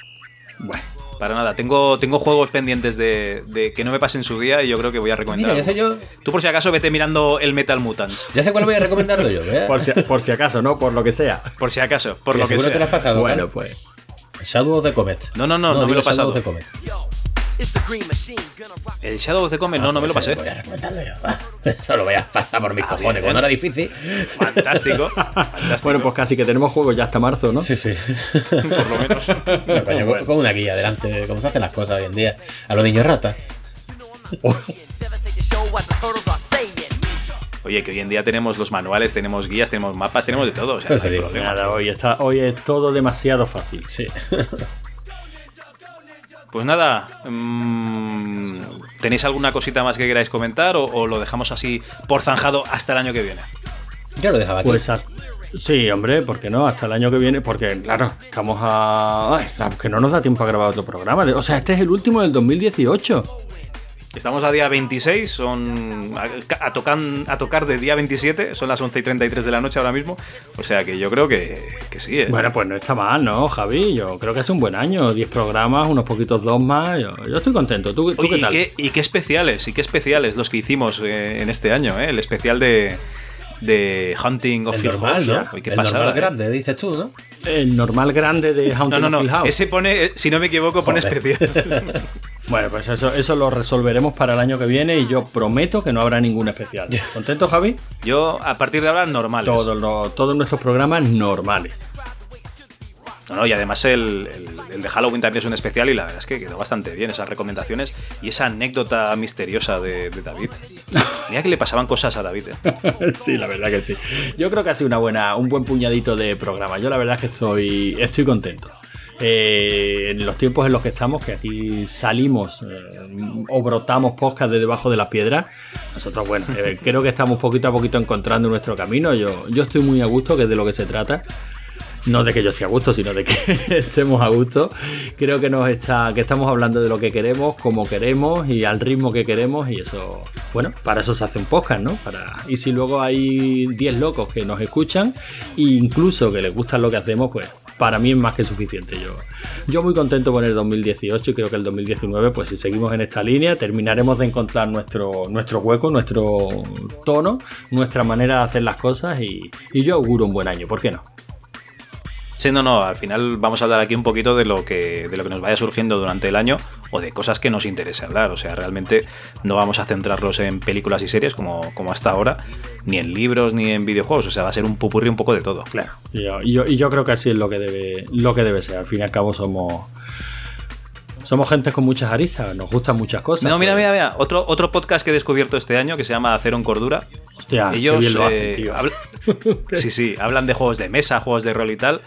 Bueno. Para nada. Tengo, tengo juegos pendientes de, de que no me pasen su día y yo creo que voy a recomendar. Mira, ya sé yo. Tú por si acaso vete mirando el Metal Mutants. Ya sé cuál voy a recomendarlo yo, ¿eh? Por si, por si acaso, ¿no? Por lo que sea. Por si acaso, por Que lo que seguro te lo has sea. pasado. Bueno, ¿vale? pues. Shadow of the Comet. No, no, no, no me digo lo he pasado. Shadow of the Comet. El Shadow of the Comet no, no me lo Pues, pasé. Voy a recomendarlo yo. va. Eso lo voy a pasar por mis Ah, cojones. bien. Cuando era difícil. Fantástico. fantástico. Bueno, pues casi que tenemos juegos ya hasta marzo, ¿no? Sí, sí. por lo menos. No, coño, con- con una guía delante, cómo se hacen las cosas hoy en día. A los niños ratas. Oye, que hoy en día tenemos los manuales, tenemos guías, tenemos mapas, tenemos de todo. O sea, Pues no hay problema. Nada, hoy, está, hoy es todo demasiado fácil. Sí. Pues nada, mm, ¿tenéis alguna cosita más que queráis comentar o, o lo dejamos así por zanjado hasta el año que viene? Yo lo dejaba aquí. Pues as- sí, hombre, ¿por qué no? Hasta el año que viene, porque claro, estamos a. Ay, que no nos da tiempo a grabar otro programa. O sea, este es el último del 2018. Estamos a día 26, son a, a tocan- a tocar de día 27, son las 11 y 33 de la noche ahora mismo. O sea que yo creo que, que sí. ¿eh? Bueno, pues no está mal, ¿no, Javi? Yo creo que es un buen año. 10 programas, unos poquitos dos más. Yo, yo estoy contento. ¿Tú, tú Oye, qué y tal? qué, y qué especiales, y qué especiales los que hicimos eh, en este año, ¿eh? El especial de, de Hunting of el Hill normal, House. ¿no? Qué el pasada, normal ¿eh? grande, dices tú, ¿no? El normal grande de Haunted No, no, of Hill no. House. Ese pone, eh, si no me equivoco, pone Joder. especial. Bueno, pues eso, eso lo resolveremos para el año que viene y yo prometo que no habrá ningún especial. ¿Contento, Javi? Yo, a partir de ahora, normales. Todos, los- todos nuestros programas normales. No, no, y además el, el- el de Halloween también es un especial y la verdad es que quedó bastante bien esas recomendaciones y esa anécdota misteriosa de, de David. Mira que le pasaban cosas a David, ¿eh? sí, la verdad que sí. Yo creo que ha sido una buena, un buen puñadito de programa. Yo la verdad es que estoy, estoy contento. Eh, en los tiempos en los que estamos, que aquí salimos eh, o brotamos podcast de debajo de las piedras, nosotros, bueno, eh, creo que estamos poquito a poquito encontrando nuestro camino. Yo, yo estoy muy a gusto, que es de lo que se trata. No de que yo esté a gusto, sino de que estemos a gusto. Creo que nos está, que estamos hablando de lo que queremos, como queremos y al ritmo que queremos. Y eso, bueno, para eso se hace un podcast, ¿no? Para, y si luego hay 10 locos que nos escuchan, e incluso que les gusta lo que hacemos, pues para mí es más que suficiente. Yo, yo muy contento con el 2018 y creo que el 2019, pues si seguimos en esta línea, terminaremos de encontrar nuestro, nuestro hueco, nuestro tono, nuestra manera de hacer las cosas y, y yo auguro un buen año, ¿por qué no? Sí, no, no, al final vamos a hablar aquí un poquito de lo que, de lo que nos vaya surgiendo durante el año o de cosas que nos interese hablar. O sea, realmente no vamos a centrarlos en películas y series como, como hasta ahora, ni en libros ni en videojuegos. O sea, va a ser un pupurri un poco de todo. Claro. Y yo, y yo, y yo creo que así es lo que debe, lo que debe ser. Al fin y al cabo somos. Somos gente con muchas aristas, nos gustan muchas cosas. No, mira, pues, mira, mira. Otro, otro podcast que he descubierto este año que se llama Cero en Cordura. Hostia, qué Ellos bien lo hacen, eh, tío. sí, sí, hablan de juegos de mesa, juegos de rol y tal.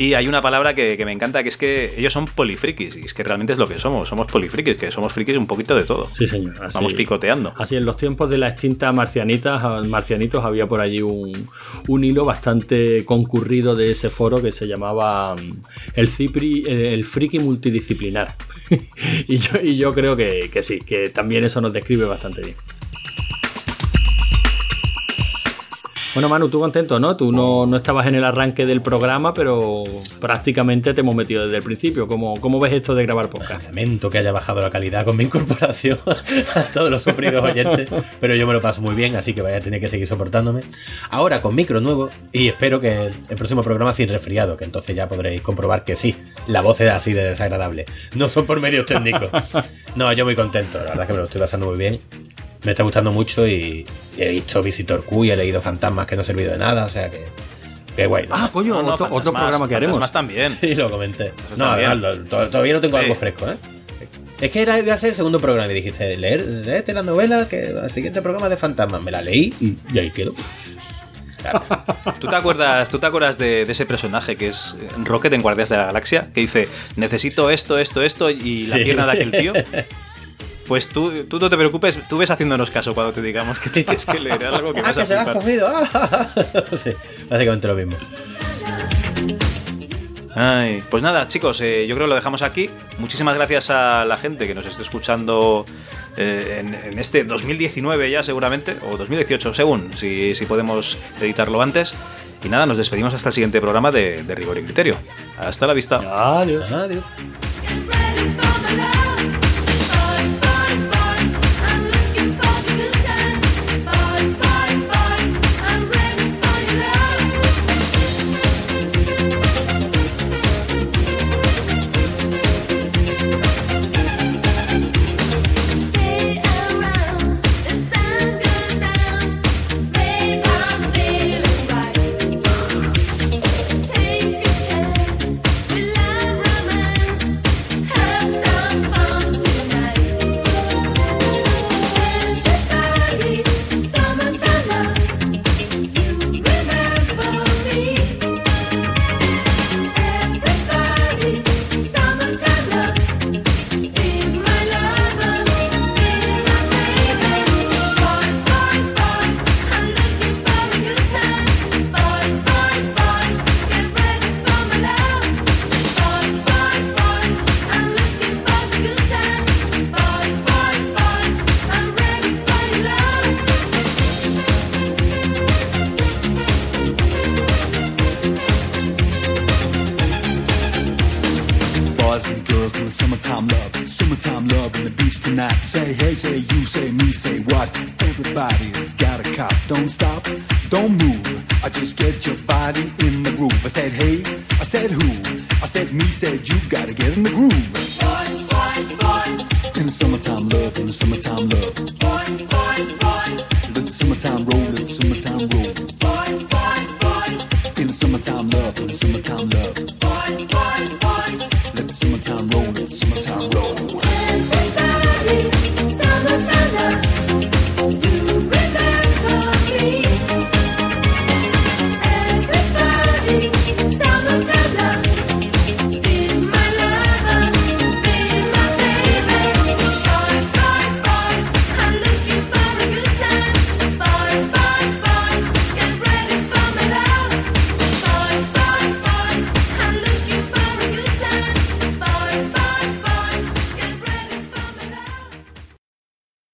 Y hay una palabra que, que me encanta, que es que ellos son polifrikis. Y es que realmente es lo que somos. Somos polifrikis, que somos frikis un poquito de todo. Sí, señor. Así, Vamos picoteando. Así en los tiempos de la extinta marcianitas, marcianitos había por allí un, un hilo bastante concurrido de ese foro que se llamaba mm, el Cipri, el, el friki multidisciplinar. y, yo, y yo creo que, que sí, que también eso nos describe bastante bien. Bueno, Manu, tú contento, ¿no? Tú no, no estabas en el arranque del programa, pero prácticamente te hemos metido desde el principio. ¿Cómo, cómo ves esto de grabar podcast? Lamento que haya bajado la calidad con mi incorporación a todos los sufridos oyentes, pero yo me lo paso muy bien, así que vaya a tener que seguir soportándome. Ahora con micro nuevo y espero que el, próximo programa sin resfriado, que entonces ya podréis comprobar que sí, la voz es así de desagradable. No son por medios técnicos. No, yo muy contento, la verdad es que me lo estoy pasando muy bien. Me está gustando mucho y, y he visto Visitor Q y he leído Fantasmas que no ha servido de nada, o sea que... Qué guay. ¿no? Ah, coño, No, no, otro, otro programa que haremos. fantasmas también. Sí, lo comenté. No, además, todavía no tengo Sí. algo fresco, ¿eh? Es que era a ser el segundo programa y dijiste, leer, léete la novela, que el siguiente programa es de fantasmas. Me la leí y, y ahí quedó. Claro. ¿Tú te acuerdas, ¿tú te acuerdas de, de ese personaje que es Rocket en Guardias de la Galaxia? Que dice, necesito esto, esto, esto y la Sí. pierna de aquel tío. Pues tú, tú no te preocupes, tú ves haciéndonos caso cuando te digamos que tienes que leer algo que Ah, vas a que se has flipar. cogido. Ah, sí, básicamente lo mismo. Ay, pues nada, chicos, eh, yo creo que lo dejamos aquí. Muchísimas gracias a la gente que nos esté escuchando eh, en, en este 2019 ya seguramente, o 2018 según, si, si podemos editarlo antes. Y nada, nos despedimos hasta el siguiente programa de, de Rigor y Criterio. Hasta la vista. Adiós. Adiós.